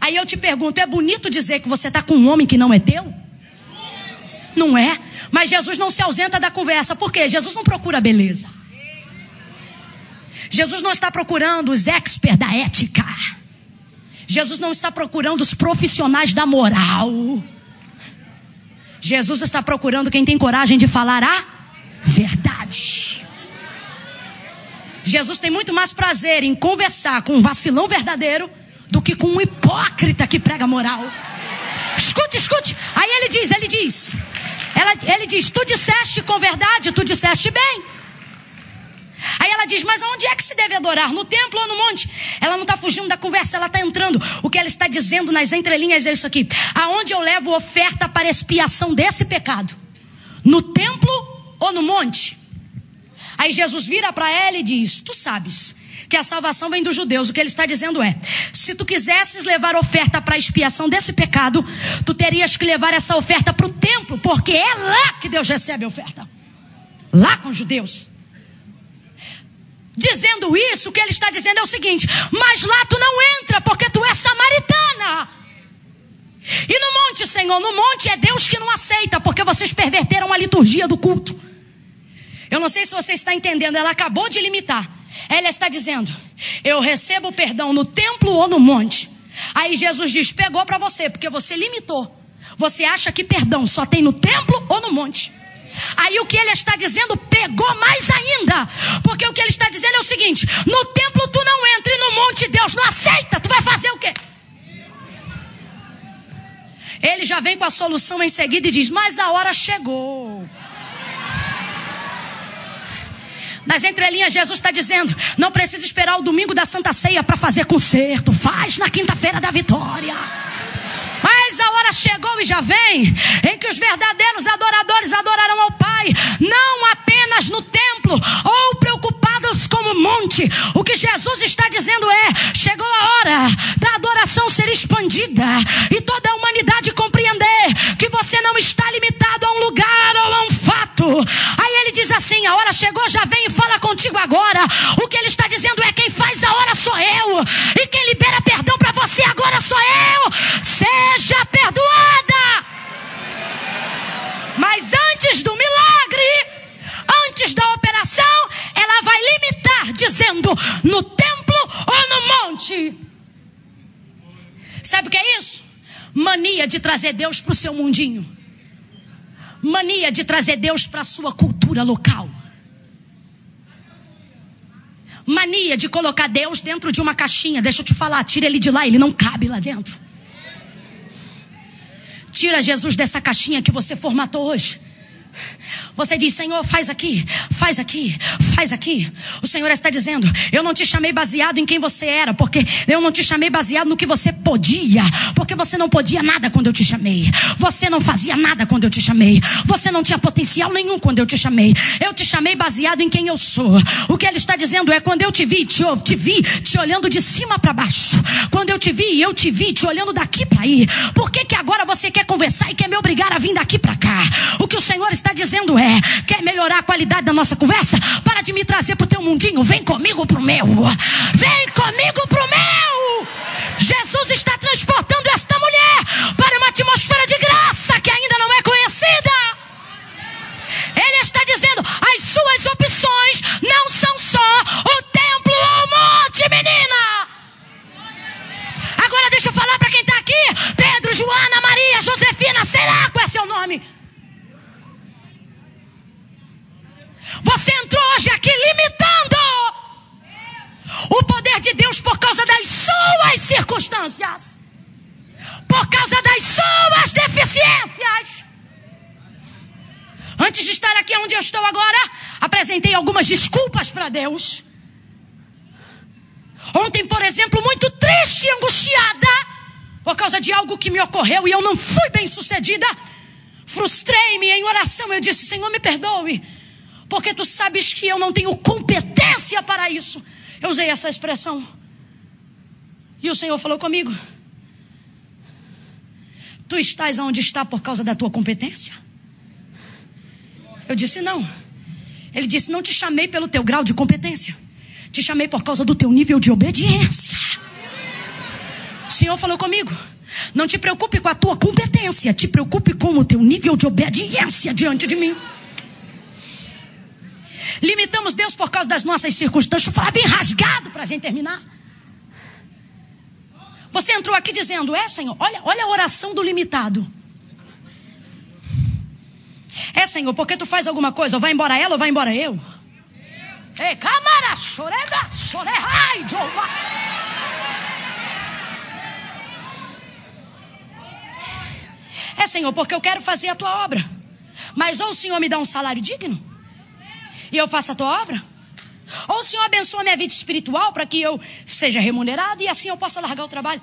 Aí eu te pergunto: é bonito dizer que você está com um homem que não é teu? Não é? Mas Jesus não se ausenta da conversa. Por quê? Jesus não procura beleza. Jesus não está procurando os experts da ética. Jesus não está procurando os profissionais da moral. Jesus está procurando quem tem coragem de falar a verdade. Jesus tem muito mais prazer em conversar com um vacilão verdadeiro do que com um hipócrita que prega moral. Escute, escute. Aí ele diz, ele diz. Ela, ele diz: Tu disseste com verdade, tu disseste bem. Aí ela diz: Mas onde é que se deve adorar? No templo ou no monte? Ela não está fugindo da conversa, ela está entrando. O que ela está dizendo nas entrelinhas é isso aqui: Aonde eu levo oferta para expiação desse pecado? No templo ou no monte? Aí Jesus vira para ela e diz: Tu sabes que a salvação vem dos judeus. O que ele está dizendo é: se tu quisesses levar oferta para expiação desse pecado, tu terias que levar essa oferta para o templo, porque é lá que Deus recebe a oferta. Lá com os judeus. Dizendo isso, o que ele está dizendo é o seguinte: mas lá tu não entra, porque tu és samaritana. E no monte, Senhor, no monte é Deus que não aceita, porque vocês perverteram a liturgia do culto. Eu não sei se você está entendendo, ela acabou de limitar. Ela está dizendo: Eu recebo perdão no templo ou no monte. Aí Jesus diz: Pegou para você, porque você limitou. Você acha que perdão só tem no templo ou no monte? Aí o que ele está dizendo pegou mais ainda. Porque o que ele está dizendo é o seguinte: no templo tu não entra e no monte Deus não aceita. Tu vai fazer o quê? Ele já vem com a solução em seguida e diz: Mas a hora chegou. Nas entrelinhas, Jesus está dizendo: não precisa esperar o domingo da Santa Ceia para fazer concerto. Faz na quinta-feira da vitória. Mas a hora chegou e já vem em que os verdadeiros adoradores adorarão ao Pai, não apenas no templo ou preocupados com o monte. O que Jesus está dizendo é: chegou a hora da adoração ser expandida e toda a humanidade compreender que você não está limitado a um lugar ou a um fato. Aí ele diz assim: a hora chegou, já vem e fala contigo agora. O que ele está dizendo é: quem faz a hora sou eu, e quem libera perdão para você agora sou eu. Seja perdoada. Mas antes do milagre, antes da operação, ela vai limitar, dizendo: no templo ou no monte. Sabe o que é isso? Mania de trazer Deus para o seu mundinho. Mania de trazer Deus para a sua cultura local. Mania de colocar Deus dentro de uma caixinha. Deixa eu te falar, tira ele de lá, ele não cabe lá dentro. Tira Jesus dessa caixinha que você formatou hoje. Você diz, Senhor, faz aqui, faz aqui, faz aqui. O Senhor está dizendo, eu não te chamei baseado em quem você era, porque eu não te chamei baseado no que você podia, porque você não podia nada quando eu te chamei. Você não fazia nada quando eu te chamei. Você não tinha potencial nenhum quando eu te chamei. Eu te chamei baseado em quem eu sou. O que ele está dizendo é quando eu te vi, te, te vi te olhando de cima para baixo. Quando eu te vi, eu te vi te olhando daqui para aí. Por que que agora você quer conversar e quer me obrigar a vir daqui para cá? O que o Senhor está dizendo é: quer melhorar a qualidade da nossa conversa? Para de me trazer para o teu mundinho, vem comigo para o meu. Vem comigo para o meu. Jesus está transportando esta mulher para uma atmosfera de graça que ainda não é conhecida. Ele está dizendo: as suas opções não são só o templo ou o monte, menina. Agora deixa eu falar para quem está aqui: Pedro, Joana, Maria, Josefina, sei lá qual é seu nome. Você entrou hoje aqui limitando o poder de Deus por causa das suas circunstâncias, por causa das suas deficiências. Antes de estar aqui onde eu estou agora, apresentei algumas desculpas para Deus. Ontem, por exemplo, muito triste e angustiada por causa de algo que me ocorreu e eu não fui bem sucedida. Frustrei-me em oração. Eu disse: Senhor, me perdoe porque tu sabes que eu não tenho competência para isso. Eu usei essa expressão. E o Senhor falou comigo: Tu estás onde está por causa da tua competência? Eu disse: Não. Ele disse: Não te chamei pelo teu grau de competência. Te chamei por causa do teu nível de obediência. O Senhor falou comigo. Não te preocupe com a tua competência, te preocupe com o teu nível de obediência diante de mim. Limitamos Deus por causa das nossas circunstâncias. Vou falar bem rasgado para a gente terminar. Você entrou aqui dizendo: É, Senhor, olha, olha a oração do limitado. É, Senhor, porque tu faz alguma coisa, ou vai embora ela ou vai embora eu. Ei, camara, choreba, chorerai, É, Senhor, porque eu quero fazer a tua obra. Mas ou o Senhor me dá um salário digno, e eu faço a tua obra, ou o Senhor abençoa minha vida espiritual para que eu seja remunerado e assim eu possa largar o trabalho.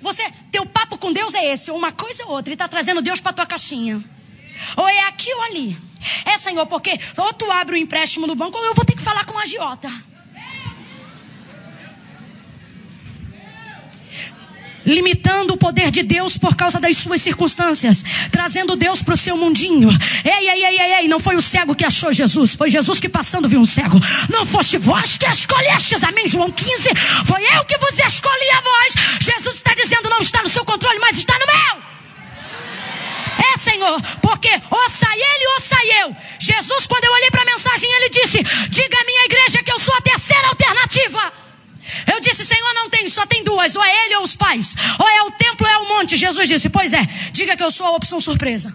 Você, teu papo com Deus é esse, ou uma coisa ou outra. Ele está trazendo Deus para tua caixinha. Ou é aqui ou ali. É, Senhor, porque ou tu abre o empréstimo no banco, ou eu vou ter que falar com a agiota. Limitando o poder de Deus por causa das suas circunstâncias, trazendo Deus para o seu mundinho. Ei, ei, ei, ei, ei, não foi o cego que achou Jesus, foi Jesus que passando viu um cego. Não foste vós que escolhestes a mim, João 15, foi eu que vos escolhi a vós. Jesus está dizendo, não está no seu controle, mas está no meu. É, Senhor, porque ou sai ele ou sai eu. Jesus, quando eu olhei para a mensagem, ele disse: Diga à minha igreja que eu sou a terceira alternativa. Eu disse, Senhor, não tem, só tem duas, ou é ele ou os pais, ou é o templo ou é o monte. Jesus disse, pois é, diga que eu sou a opção surpresa.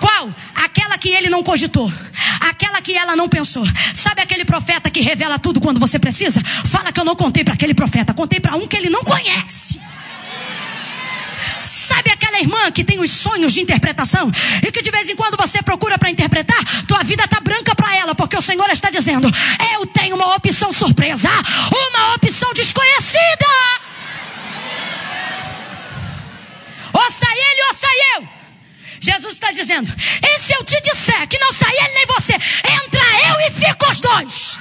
Qual? Aquela que ele não cogitou. Aquela que ela não pensou. Sabe aquele profeta que revela tudo quando você precisa? Fala que eu não contei para aquele profeta, contei para um que ele não conhece. Sabe aquela irmã que tem os sonhos de interpretação e que de vez em quando você procura para interpretar, tua vida tá branca para ela, porque o Senhor está dizendo: "Eu tenho uma opção surpresa, uma opção desconhecida". Ou sai ele ou sai eu. Jesus está dizendo: E se eu te disser que não sai ele nem você, entra eu e fica os dois.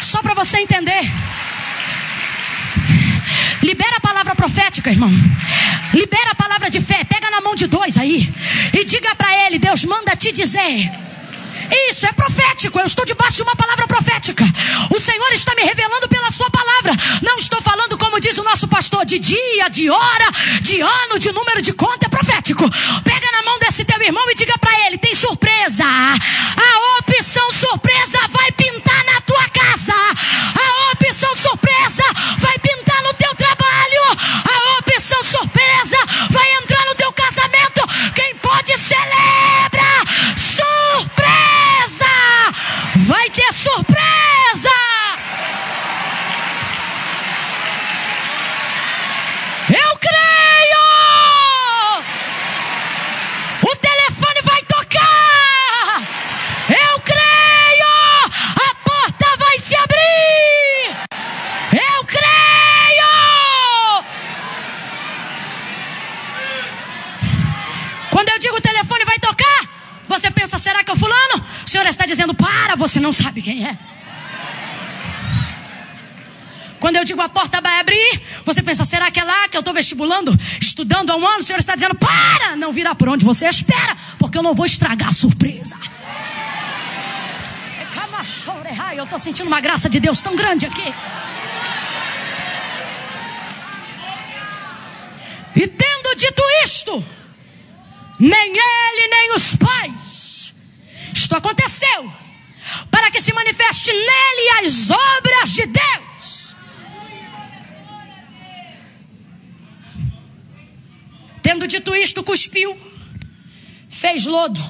Só para você entender. Libera a palavra profética, irmão. Libera a palavra de fé. Pega na mão de dois aí. E diga para ele: Deus manda te dizer. Isso é profético. Eu estou debaixo de uma palavra profética. O Senhor está me revelando pela Sua palavra. Não estou falando, como diz o nosso pastor, de dia, de hora, de ano, de número de conta. É profético. Pega na mão desse teu irmão e diga para ele: tem surpresa. A opção surpresa vai pintar na tua casa. A opção surpresa vai pintar no. A opção surpresa vai entrar no teu casamento. Quem pode celebra surpresa. Vai ter surpresa. Eu creio. O telefone vai tocar. Eu creio. A porta vai se abrir. Eu creio. Quando eu digo o telefone vai tocar, você pensa, será que é o fulano? O Senhor está dizendo, para, você não sabe quem é. Quando eu digo a porta vai abrir, você pensa, será que é lá que eu estou vestibulando, estudando há um ano? O Senhor está dizendo, para, não virá por onde você espera, porque eu não vou estragar a surpresa. Eu estou sentindo uma graça de Deus tão grande aqui. E tendo dito isto, nem ele, nem os pais, isto aconteceu para que se manifeste nele as obras de Deus. Tendo dito isto, cuspiu, fez lodo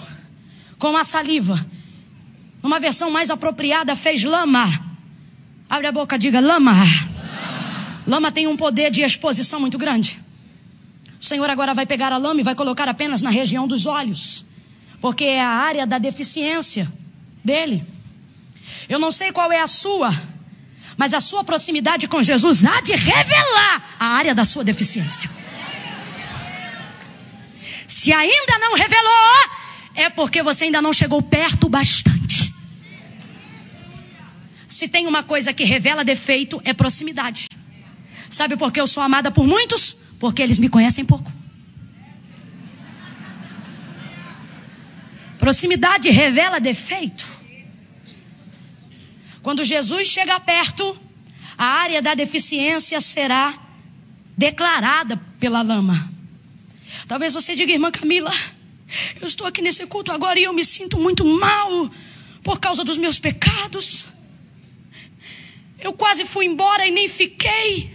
com a saliva. Numa versão mais apropriada, fez lama. Abre a boca, diga lama. Lama tem um poder de exposição muito grande. O Senhor agora vai pegar a lama e vai colocar apenas na região dos olhos, porque é a área da deficiência dele. Eu não sei qual é a sua, mas a sua proximidade com Jesus há de revelar a área da sua deficiência. Se ainda não revelou, é porque você ainda não chegou perto bastante. Se tem uma coisa que revela defeito, é proximidade. Sabe por que eu sou amada por muitos? Porque eles me conhecem pouco. Proximidade revela defeito. Quando Jesus chegar perto, a área da deficiência será declarada pela lama. Talvez você diga, irmã Camila, eu estou aqui nesse culto agora e eu me sinto muito mal por causa dos meus pecados. Eu quase fui embora e nem fiquei,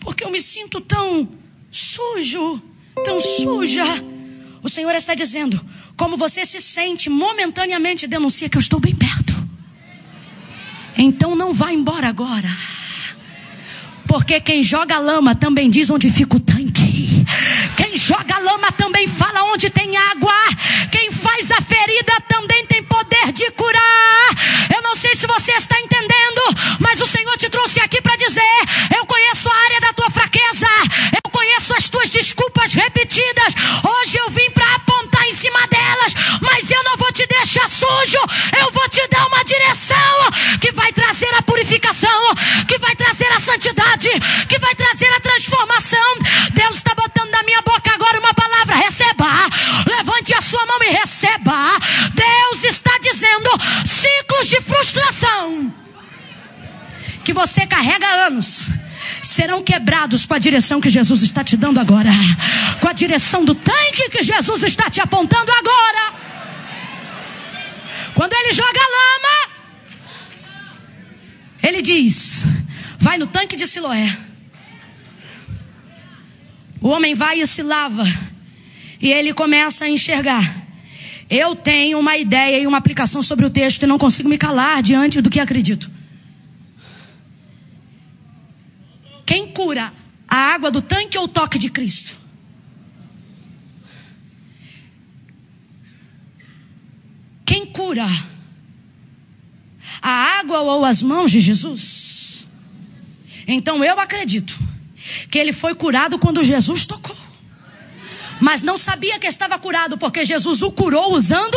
porque eu me sinto tão sujo, tão suja. O Senhor está dizendo: como você se sente momentaneamente, denuncia que eu estou bem perto. Então não vá embora agora. Porque quem joga lama também diz onde fica o tanque. Quem joga lama também fala onde tem água. Quem faz a ferida também tem poder de curar. Eu não sei se você está entendendo, mas o Senhor te trouxe aqui para dizer: Eu conheço a área da tua fraqueza. Eu conheço as tuas desculpas repetidas. Hoje eu vim para em cima delas, mas eu não vou te deixar sujo. Eu vou te dar uma direção que vai trazer a purificação, que vai trazer a santidade, que vai trazer a transformação. Deus está botando na minha boca agora uma palavra: receba. Levante a sua mão e receba. Deus está dizendo: ciclos de frustração que você carrega anos serão quebrados com a direção que Jesus está te dando agora, com a direção do tanque que Jesus está te apontando agora. Quando ele joga lama, ele diz: Vai no tanque de Siloé. O homem vai e se lava, e ele começa a enxergar. Eu tenho uma ideia e uma aplicação sobre o texto e não consigo me calar diante do que acredito. Quem cura a água do tanque ou o toque de Cristo? Quem cura a água ou as mãos de Jesus? Então eu acredito que ele foi curado quando Jesus tocou. Mas não sabia que estava curado porque Jesus o curou usando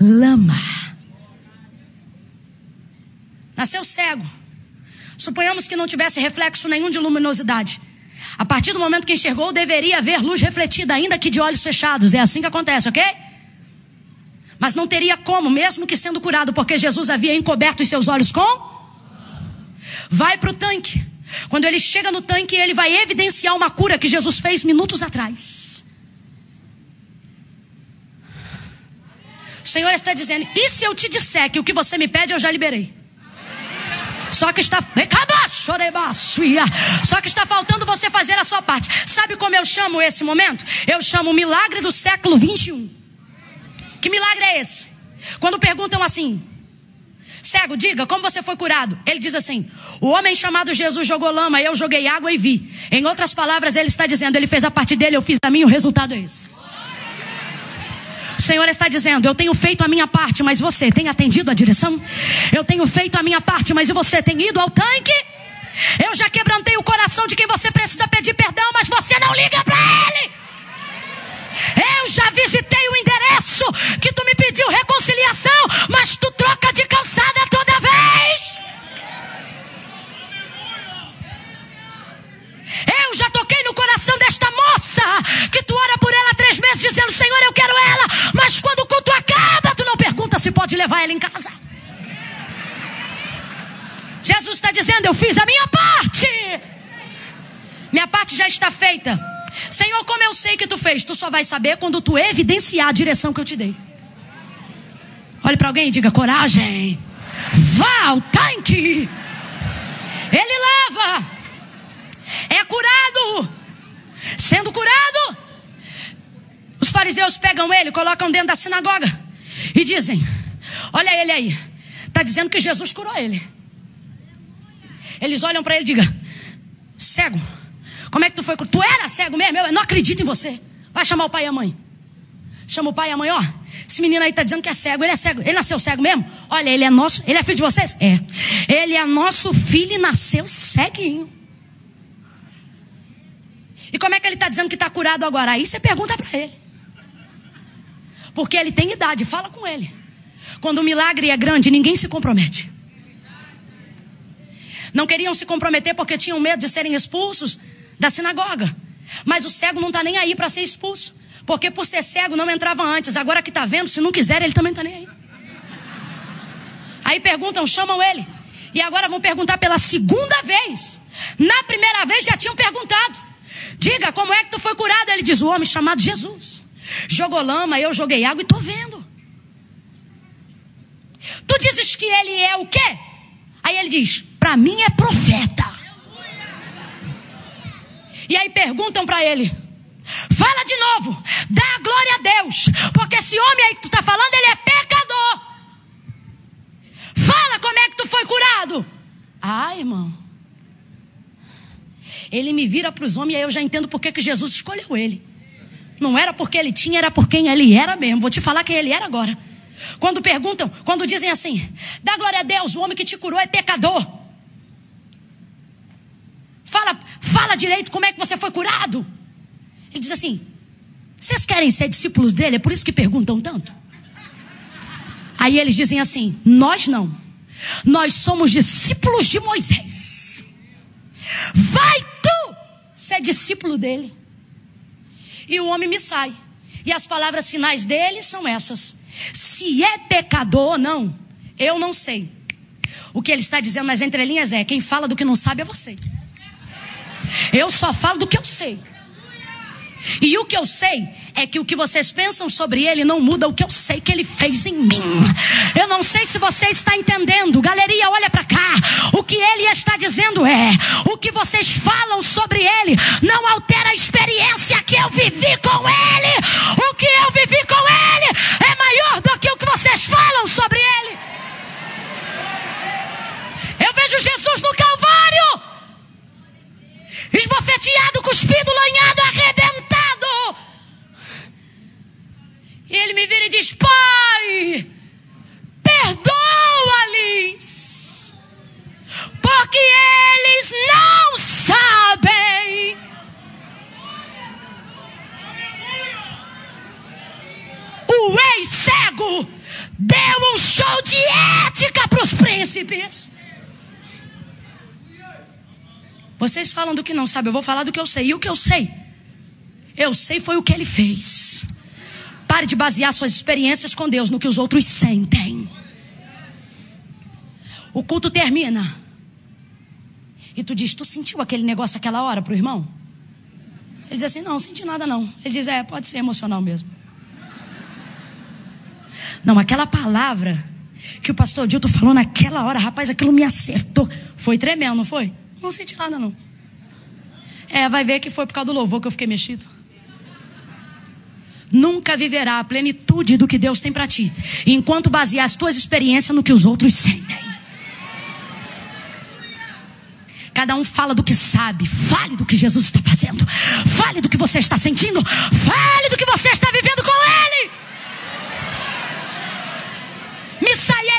lama. Nasceu cego. Suponhamos que não tivesse reflexo nenhum de luminosidade. A partir do momento que enxergou, deveria haver luz refletida, ainda que de olhos fechados. É assim que acontece, ok? Mas não teria como, mesmo que sendo curado, porque Jesus havia encoberto os seus olhos com. Vai para o tanque. Quando ele chega no tanque, ele vai evidenciar uma cura que Jesus fez minutos atrás. O Senhor está dizendo: e se eu te disser que o que você me pede eu já liberei? Só que está. Só que está faltando você fazer a sua parte. Sabe como eu chamo esse momento? Eu chamo o milagre do século 21. Que milagre é esse? Quando perguntam assim, cego, diga como você foi curado. Ele diz assim: o homem chamado Jesus jogou lama, eu joguei água e vi. Em outras palavras, ele está dizendo: ele fez a parte dele, eu fiz a minha, o resultado é esse. O Senhor está dizendo: Eu tenho feito a minha parte, mas você tem atendido a direção? Eu tenho feito a minha parte, mas você tem ido ao tanque? Eu já quebrantei o coração de quem você precisa pedir perdão, mas você não liga para ele. Eu já visitei o endereço que tu me pediu reconciliação, mas tu troca de calçada toda vez. Eu já toquei no coração desta moça que tu ora por ela três meses dizendo: Senhor, eu quero ela. Mas quando o culto acaba, tu não pergunta se pode levar ela em casa. Jesus está dizendo: Eu fiz a minha parte. Minha parte já está feita. Senhor, como eu sei que tu fez? Tu só vai saber quando tu evidenciar a direção que eu te dei. Olhe para alguém e diga: coragem. Vá ao tanque. Ele leva é curado. Sendo curado, os fariseus pegam ele, colocam dentro da sinagoga e dizem: Olha ele aí, está dizendo que Jesus curou ele. Eles olham para ele e digam: Cego, como é que tu foi? Tu era cego mesmo? Eu não acredito em você. Vai chamar o pai e a mãe. Chama o pai e a mãe, ó. Esse menino aí está dizendo que é cego. Ele é cego. Ele nasceu cego mesmo? Olha, ele é nosso. Ele é filho de vocês? É. Ele é nosso filho e nasceu ceguinho. E como é que ele está dizendo que está curado agora? Aí você pergunta para ele. Porque ele tem idade, fala com ele. Quando o milagre é grande, ninguém se compromete. Não queriam se comprometer porque tinham medo de serem expulsos da sinagoga. Mas o cego não está nem aí para ser expulso. Porque por ser cego não entrava antes. Agora que está vendo, se não quiser, ele também está nem aí. Aí perguntam, chamam ele. E agora vão perguntar pela segunda vez. Na primeira vez já tinham perguntado. Diga, como é que tu foi curado? Ele diz: o homem chamado Jesus. Jogou lama, eu joguei água e estou vendo. Tu dizes que ele é o quê? Aí ele diz: para mim é profeta. E aí perguntam para ele: fala de novo, dá glória a Deus, porque esse homem aí que tu está falando, ele é pecador. Fala como é que tu foi curado. Ah, irmão. Ele me vira para os homens e aí eu já entendo por que, Jesus escolheu ele. Não era porque ele tinha, era por quem ele era mesmo. Vou te falar quem ele era agora. Quando perguntam, quando dizem assim, dá glória a Deus, o homem que te curou é pecador. Fala, fala direito como é que você foi curado. Ele diz assim: vocês querem ser discípulos dele? É por isso que perguntam tanto. Aí eles dizem assim: nós não. Nós somos discípulos de Moisés. Vai tu ser discípulo dele. E o homem me sai. E as palavras finais dele são essas: se é pecador ou não, eu não sei. O que ele está dizendo nas entrelinhas é: quem fala do que não sabe é você. Eu só falo do que eu sei. E o que eu sei é que o que vocês pensam sobre ele não muda o que eu sei que ele fez em mim. Eu não sei se você está entendendo. Galeria, olha para cá. O que ele está dizendo é: o que vocês falam sobre ele não altera a experiência que eu vivi com ele. O que eu vivi com ele é maior do que o que vocês falam sobre ele. Eu vejo Jesus no Calvário esbofeteado, cuspido, lanhado, arrebentado. E ele me vira e diz: Pai, perdoa-lhes, porque eles não sabem. O ex-cego deu um show de ética para os príncipes. Vocês falam do que não sabem, eu vou falar do que eu sei. E o que eu sei? Eu sei foi o que ele fez. Pare de basear suas experiências com Deus no que os outros sentem. O culto termina. E tu diz: Tu sentiu aquele negócio aquela hora pro irmão? Ele diz assim: Não, não senti nada não. Ele diz: É, pode ser emocional mesmo. Não, aquela palavra que o pastor Dilton falou naquela hora, rapaz, aquilo me acertou. Foi tremendo, não foi? Não senti nada, não. É, vai ver que foi por causa do louvor que eu fiquei mexido. Nunca viverá a plenitude do que Deus tem para ti, enquanto basear as tuas experiências no que os outros sentem. Cada um fala do que sabe. Fale do que Jesus está fazendo. Fale do que você está sentindo. Fale do que você está vivendo com Ele.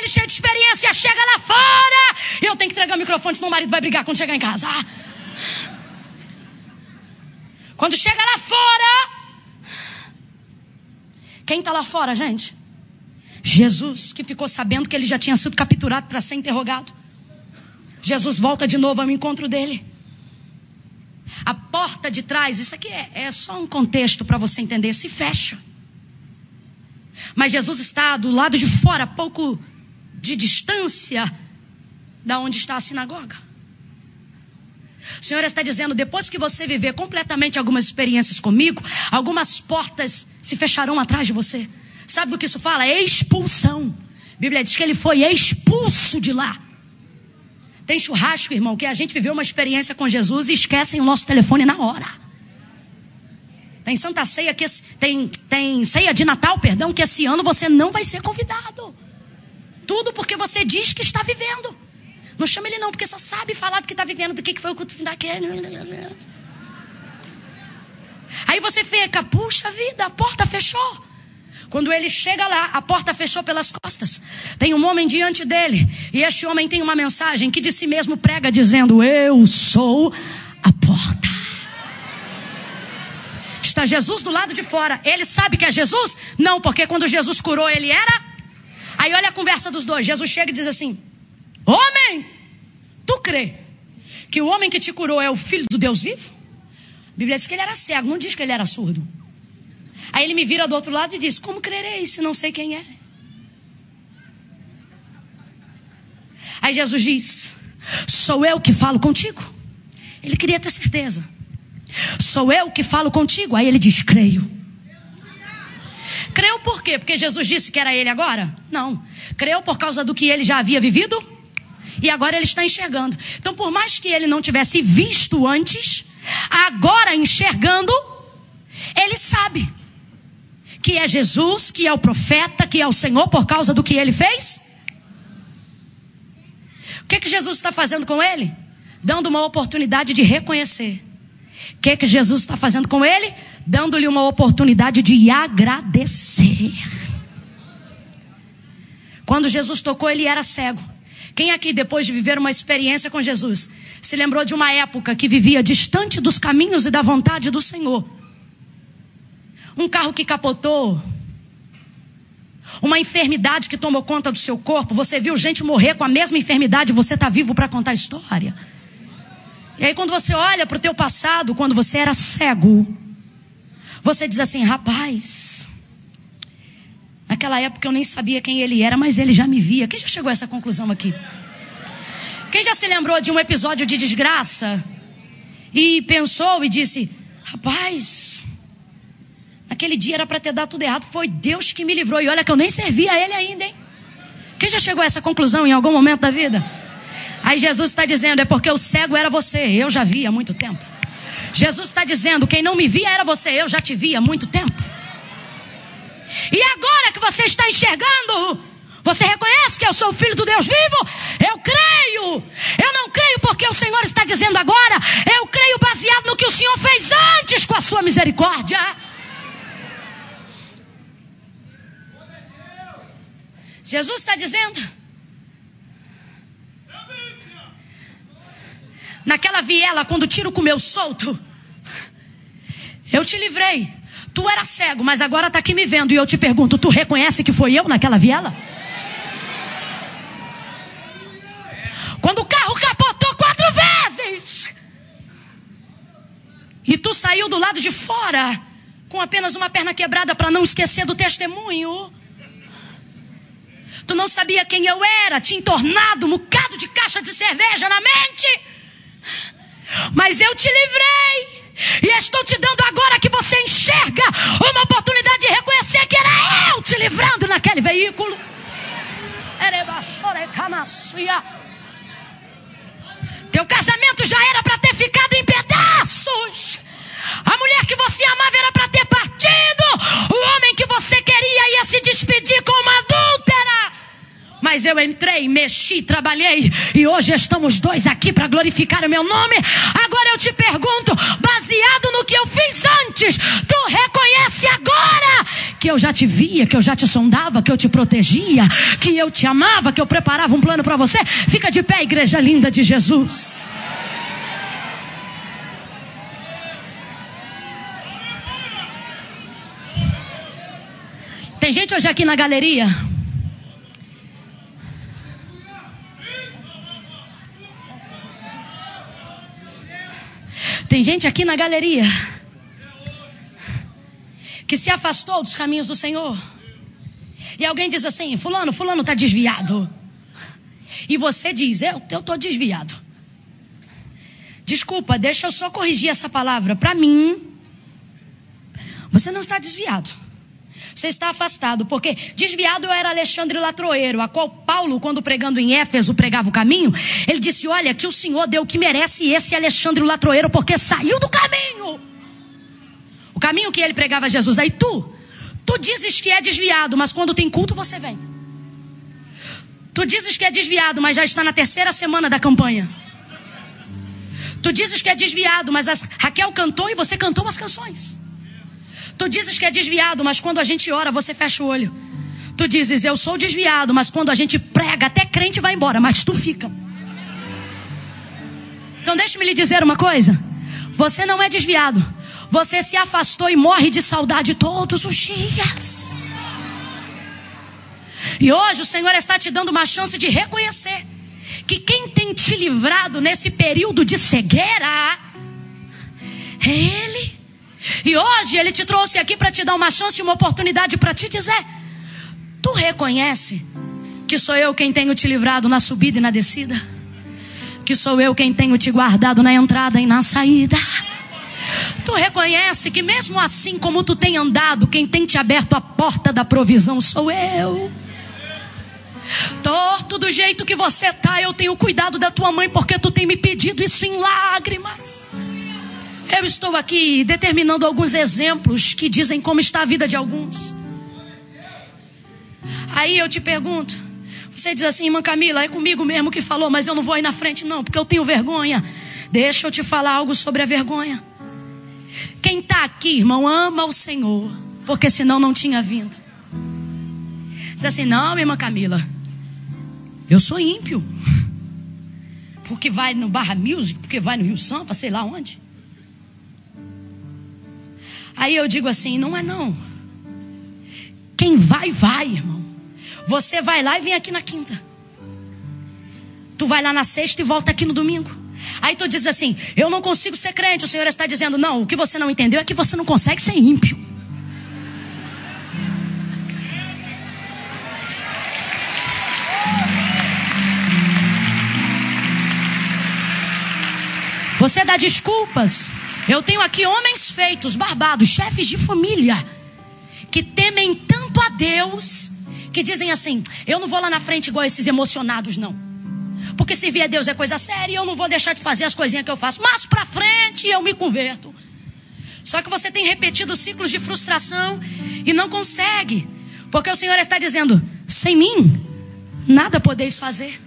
ele cheio de experiência, chega lá fora. Eu tenho que entregar o microfone, senão o marido vai brigar quando chegar em casa. Quando chega lá fora. Quem está lá fora, gente? Jesus, que ficou sabendo que ele já tinha sido capturado para ser interrogado. Jesus volta de novo ao encontro dele. A porta de trás, isso aqui é, é só um contexto para você entender, se fecha. Mas Jesus está do lado de fora, pouco de distância da onde está a sinagoga. O Senhor está dizendo: depois que você viver completamente algumas experiências comigo, algumas portas se fecharão atrás de você. Sabe do que isso fala? Expulsão. A Bíblia diz que ele foi expulso de lá. Tem churrasco, irmão, que a gente viveu uma experiência com Jesus e esquecem o nosso telefone na hora. Tem Santa Ceia que tem, tem ceia de Natal, perdão, que esse ano você não vai ser convidado. Tudo porque você diz que está vivendo. Não chama ele não, porque só sabe falar do que está vivendo, do que foi o culto daquele. Aí você fica, puxa vida, a porta fechou. Quando ele chega lá, a porta fechou pelas costas. Tem um homem diante dele. E este homem tem uma mensagem que de si mesmo prega, dizendo: Eu sou a porta. Está Jesus do lado de fora. Ele sabe que é Jesus? Não, porque quando Jesus curou, ele era Aí olha a conversa dos dois. Jesus chega e diz assim: Homem, tu crê que o homem que te curou é o filho do Deus vivo? A Bíblia diz que ele era cego, não diz que ele era surdo. Aí ele me vira do outro lado e diz: Como crerei se não sei quem é? Aí Jesus diz: Sou eu que falo contigo. Ele queria ter certeza. Sou eu que falo contigo. Aí ele diz: Creio. Creu por quê? Porque Jesus disse que era ele agora? Não. Creu por causa do que ele já havia vivido e agora ele está enxergando. Então, por mais que ele não tivesse visto antes, agora enxergando, ele sabe que é Jesus, que é o profeta, que é o Senhor por causa do que ele fez. O que, que Jesus está fazendo com ele? Dando uma oportunidade de reconhecer. O que, que Jesus está fazendo com ele? Dando-lhe uma oportunidade de agradecer. Quando Jesus tocou, ele era cego. Quem aqui, depois de viver uma experiência com Jesus, se lembrou de uma época que vivia distante dos caminhos e da vontade do Senhor? Um carro que capotou, uma enfermidade que tomou conta do seu corpo, você viu gente morrer com a mesma enfermidade e você está vivo para contar a história. E aí, quando você olha para o teu passado, quando você era cego, você diz assim: rapaz, naquela época eu nem sabia quem ele era, mas ele já me via. Quem já chegou a essa conclusão aqui? Quem já se lembrou de um episódio de desgraça e pensou e disse: rapaz, Aquele dia era para ter dado tudo errado. Foi Deus que me livrou. E olha que eu nem servia a Ele ainda, hein? Quem já chegou a essa conclusão em algum momento da vida? Aí Jesus está dizendo: é porque o cego era você. Eu já vi há muito tempo. Jesus está dizendo: quem não me via era você. Eu já te vi há muito tempo. E agora que você está enxergando, você reconhece que eu sou o filho do Deus vivo? Eu creio. Eu não creio porque o Senhor está dizendo agora. Eu creio baseado no que o Senhor fez antes com a sua misericórdia. Jesus está dizendo. Naquela viela, quando o tiro comeu solto, eu te livrei. Tu era cego, mas agora está aqui me vendo. E eu te pergunto: tu reconhece que foi eu naquela viela? Quando o carro capotou quatro vezes. E tu saiu do lado de fora com apenas uma perna quebrada para não esquecer do testemunho. Tu não sabia quem eu era, tinha entornado um bocado de caixa de cerveja na mente. Mas eu te livrei. E estou te dando agora que você enxerga uma oportunidade de reconhecer que era eu te livrando naquele veículo. Teu casamento já era para ter ficado em pedaços. A mulher que você amava era para ter partido. O homem que você queria ia se despedir com uma adúltera. Mas eu entrei, mexi, trabalhei e hoje estamos dois aqui para glorificar o meu nome. Agora eu te pergunto, baseado no que eu fiz antes, tu reconhece agora que eu já te via, que eu já te sondava, que eu te protegia, que eu te amava, que eu preparava um plano para você? Fica de pé, igreja linda de Jesus. Tem gente hoje aqui na galeria gente aqui na galeria que se afastou dos caminhos do Senhor. E alguém diz assim: Fulano, Fulano está desviado. E você diz: Eu estou desviado. Desculpa, deixa eu só corrigir essa palavra. Para mim, você não está desviado. Você está afastado, porque desviado era Alexandre Latroeiro, a qual Paulo, quando pregando em Éfeso, pregava o caminho, ele disse: Olha, que o Senhor deu o que merece esse Alexandre Latroeiro, porque saiu do caminho. O caminho que ele pregava a Jesus. Aí tu, tu dizes que é desviado, mas quando tem culto você vem. Tu dizes que é desviado, mas já está na terceira semana da campanha. Tu dizes que é desviado, mas Raquel cantou e você cantou as canções. Tu dizes que é desviado, mas quando a gente ora, você fecha o olho. Tu dizes, eu sou desviado, mas quando a gente prega, até crente vai embora, mas tu fica. Então deixe-me lhe dizer uma coisa. Você não é desviado. Você se afastou e morre de saudade todos os dias. E hoje o Senhor está te dando uma chance de reconhecer que quem tem te livrado nesse período de cegueira é Ele. E hoje ele te trouxe aqui para te dar uma chance, uma oportunidade para te dizer: tu reconhece Que sou eu quem tenho te livrado na subida e na descida. Que sou eu quem tenho te guardado na entrada e na saída. Tu reconhece que mesmo assim como tu tem andado, quem tem te aberto a porta da provisão sou eu. Torto do jeito que você tá, eu tenho cuidado da tua mãe porque tu tem me pedido isso em lágrimas. Eu estou aqui determinando alguns exemplos que dizem como está a vida de alguns. Aí eu te pergunto, você diz assim, irmã Camila, é comigo mesmo que falou, mas eu não vou aí na frente não, porque eu tenho vergonha. Deixa eu te falar algo sobre a vergonha. Quem está aqui, irmão, ama o Senhor, porque senão não tinha vindo. Diz assim, não, irmã Camila, eu sou ímpio. Porque vai no Barra Music, porque vai no Rio Sampa, sei lá onde. Aí eu digo assim: não é não. Quem vai, vai, irmão. Você vai lá e vem aqui na quinta. Tu vai lá na sexta e volta aqui no domingo. Aí tu diz assim: eu não consigo ser crente. O Senhor está dizendo: não, o que você não entendeu é que você não consegue ser ímpio. Você dá desculpas. Eu tenho aqui homens feitos, barbados, chefes de família, que temem tanto a Deus, que dizem assim: eu não vou lá na frente igual esses emocionados, não. Porque se vier Deus é coisa séria e eu não vou deixar de fazer as coisinhas que eu faço. Mas para frente eu me converto. Só que você tem repetido ciclos de frustração e não consegue. Porque o Senhor está dizendo: sem mim, nada podeis fazer.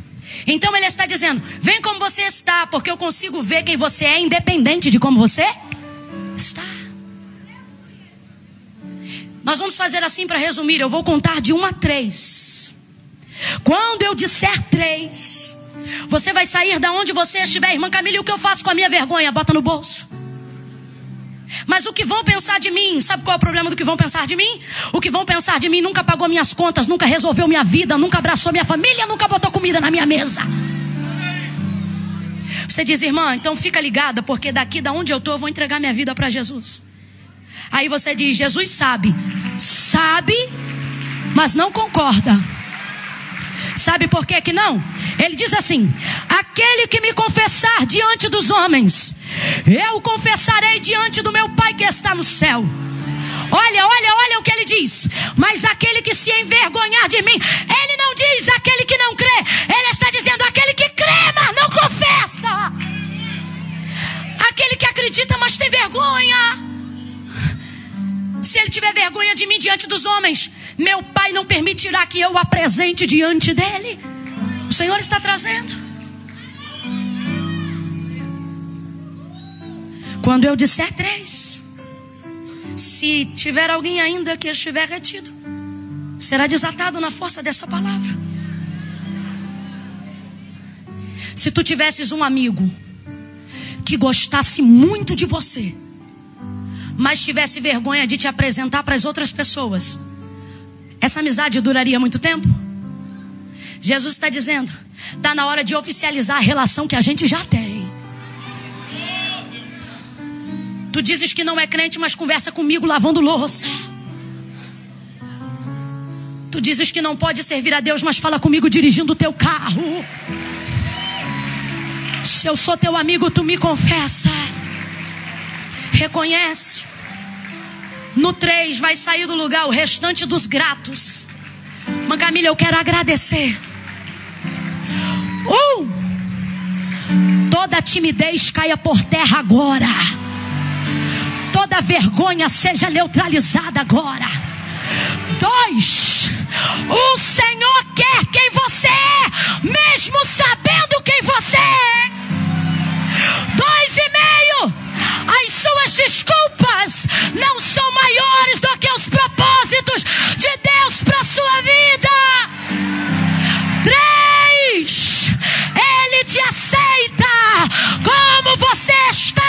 Então ele está dizendo: vem como você está, porque eu consigo ver quem você é, independente de como você está. Nós vamos fazer assim para resumir. Eu vou contar de um a três. Quando eu disser três, você vai sair da onde você estiver, irmã Camila. E o que eu faço com a minha vergonha? Bota no bolso. Mas o que vão pensar de mim? Sabe qual é o problema do que vão pensar de mim? O que vão pensar de mim nunca pagou minhas contas, nunca resolveu minha vida, nunca abraçou minha família, nunca botou comida na minha mesa. Você diz, irmã, então fica ligada, porque daqui da onde eu estou, eu vou entregar minha vida para Jesus. Aí você diz, Jesus sabe. Sabe, mas não concorda. Sabe por que que não? Ele diz assim: Aquele que me confessar diante dos homens, eu confessarei diante do meu Pai que está no céu. Olha, olha, olha o que ele diz. Mas aquele que se envergonhar de mim, ele não diz aquele que não crê. Ele está dizendo aquele que crê, mas não confessa. Aquele que acredita, mas tem vergonha. Se ele tiver vergonha de mim diante dos homens, meu pai não permitirá que eu o apresente diante dele. O Senhor está trazendo. Quando eu disser três, se tiver alguém ainda que estiver retido, será desatado na força dessa palavra. Se tu tivesses um amigo que gostasse muito de você, mas tivesse vergonha de te apresentar para as outras pessoas, essa amizade duraria muito tempo? Jesus está dizendo: está na hora de oficializar a relação que a gente já tem. Tu dizes que não é crente, mas conversa comigo lavando louça. Tu dizes que não pode servir a Deus, mas fala comigo dirigindo o teu carro. Se eu sou teu amigo, tu me confessa. Reconhece. No 3 vai sair do lugar o restante dos gratos. Mãe Camila, eu quero agradecer. Um, toda timidez caia por terra agora. Toda vergonha seja neutralizada agora. Dois, o Senhor quer quem você é, mesmo sabendo quem você é. Dois e meio, as suas desculpas não são maiores do que os propósitos de Deus para sua vida. Três, Ele te aceita como você está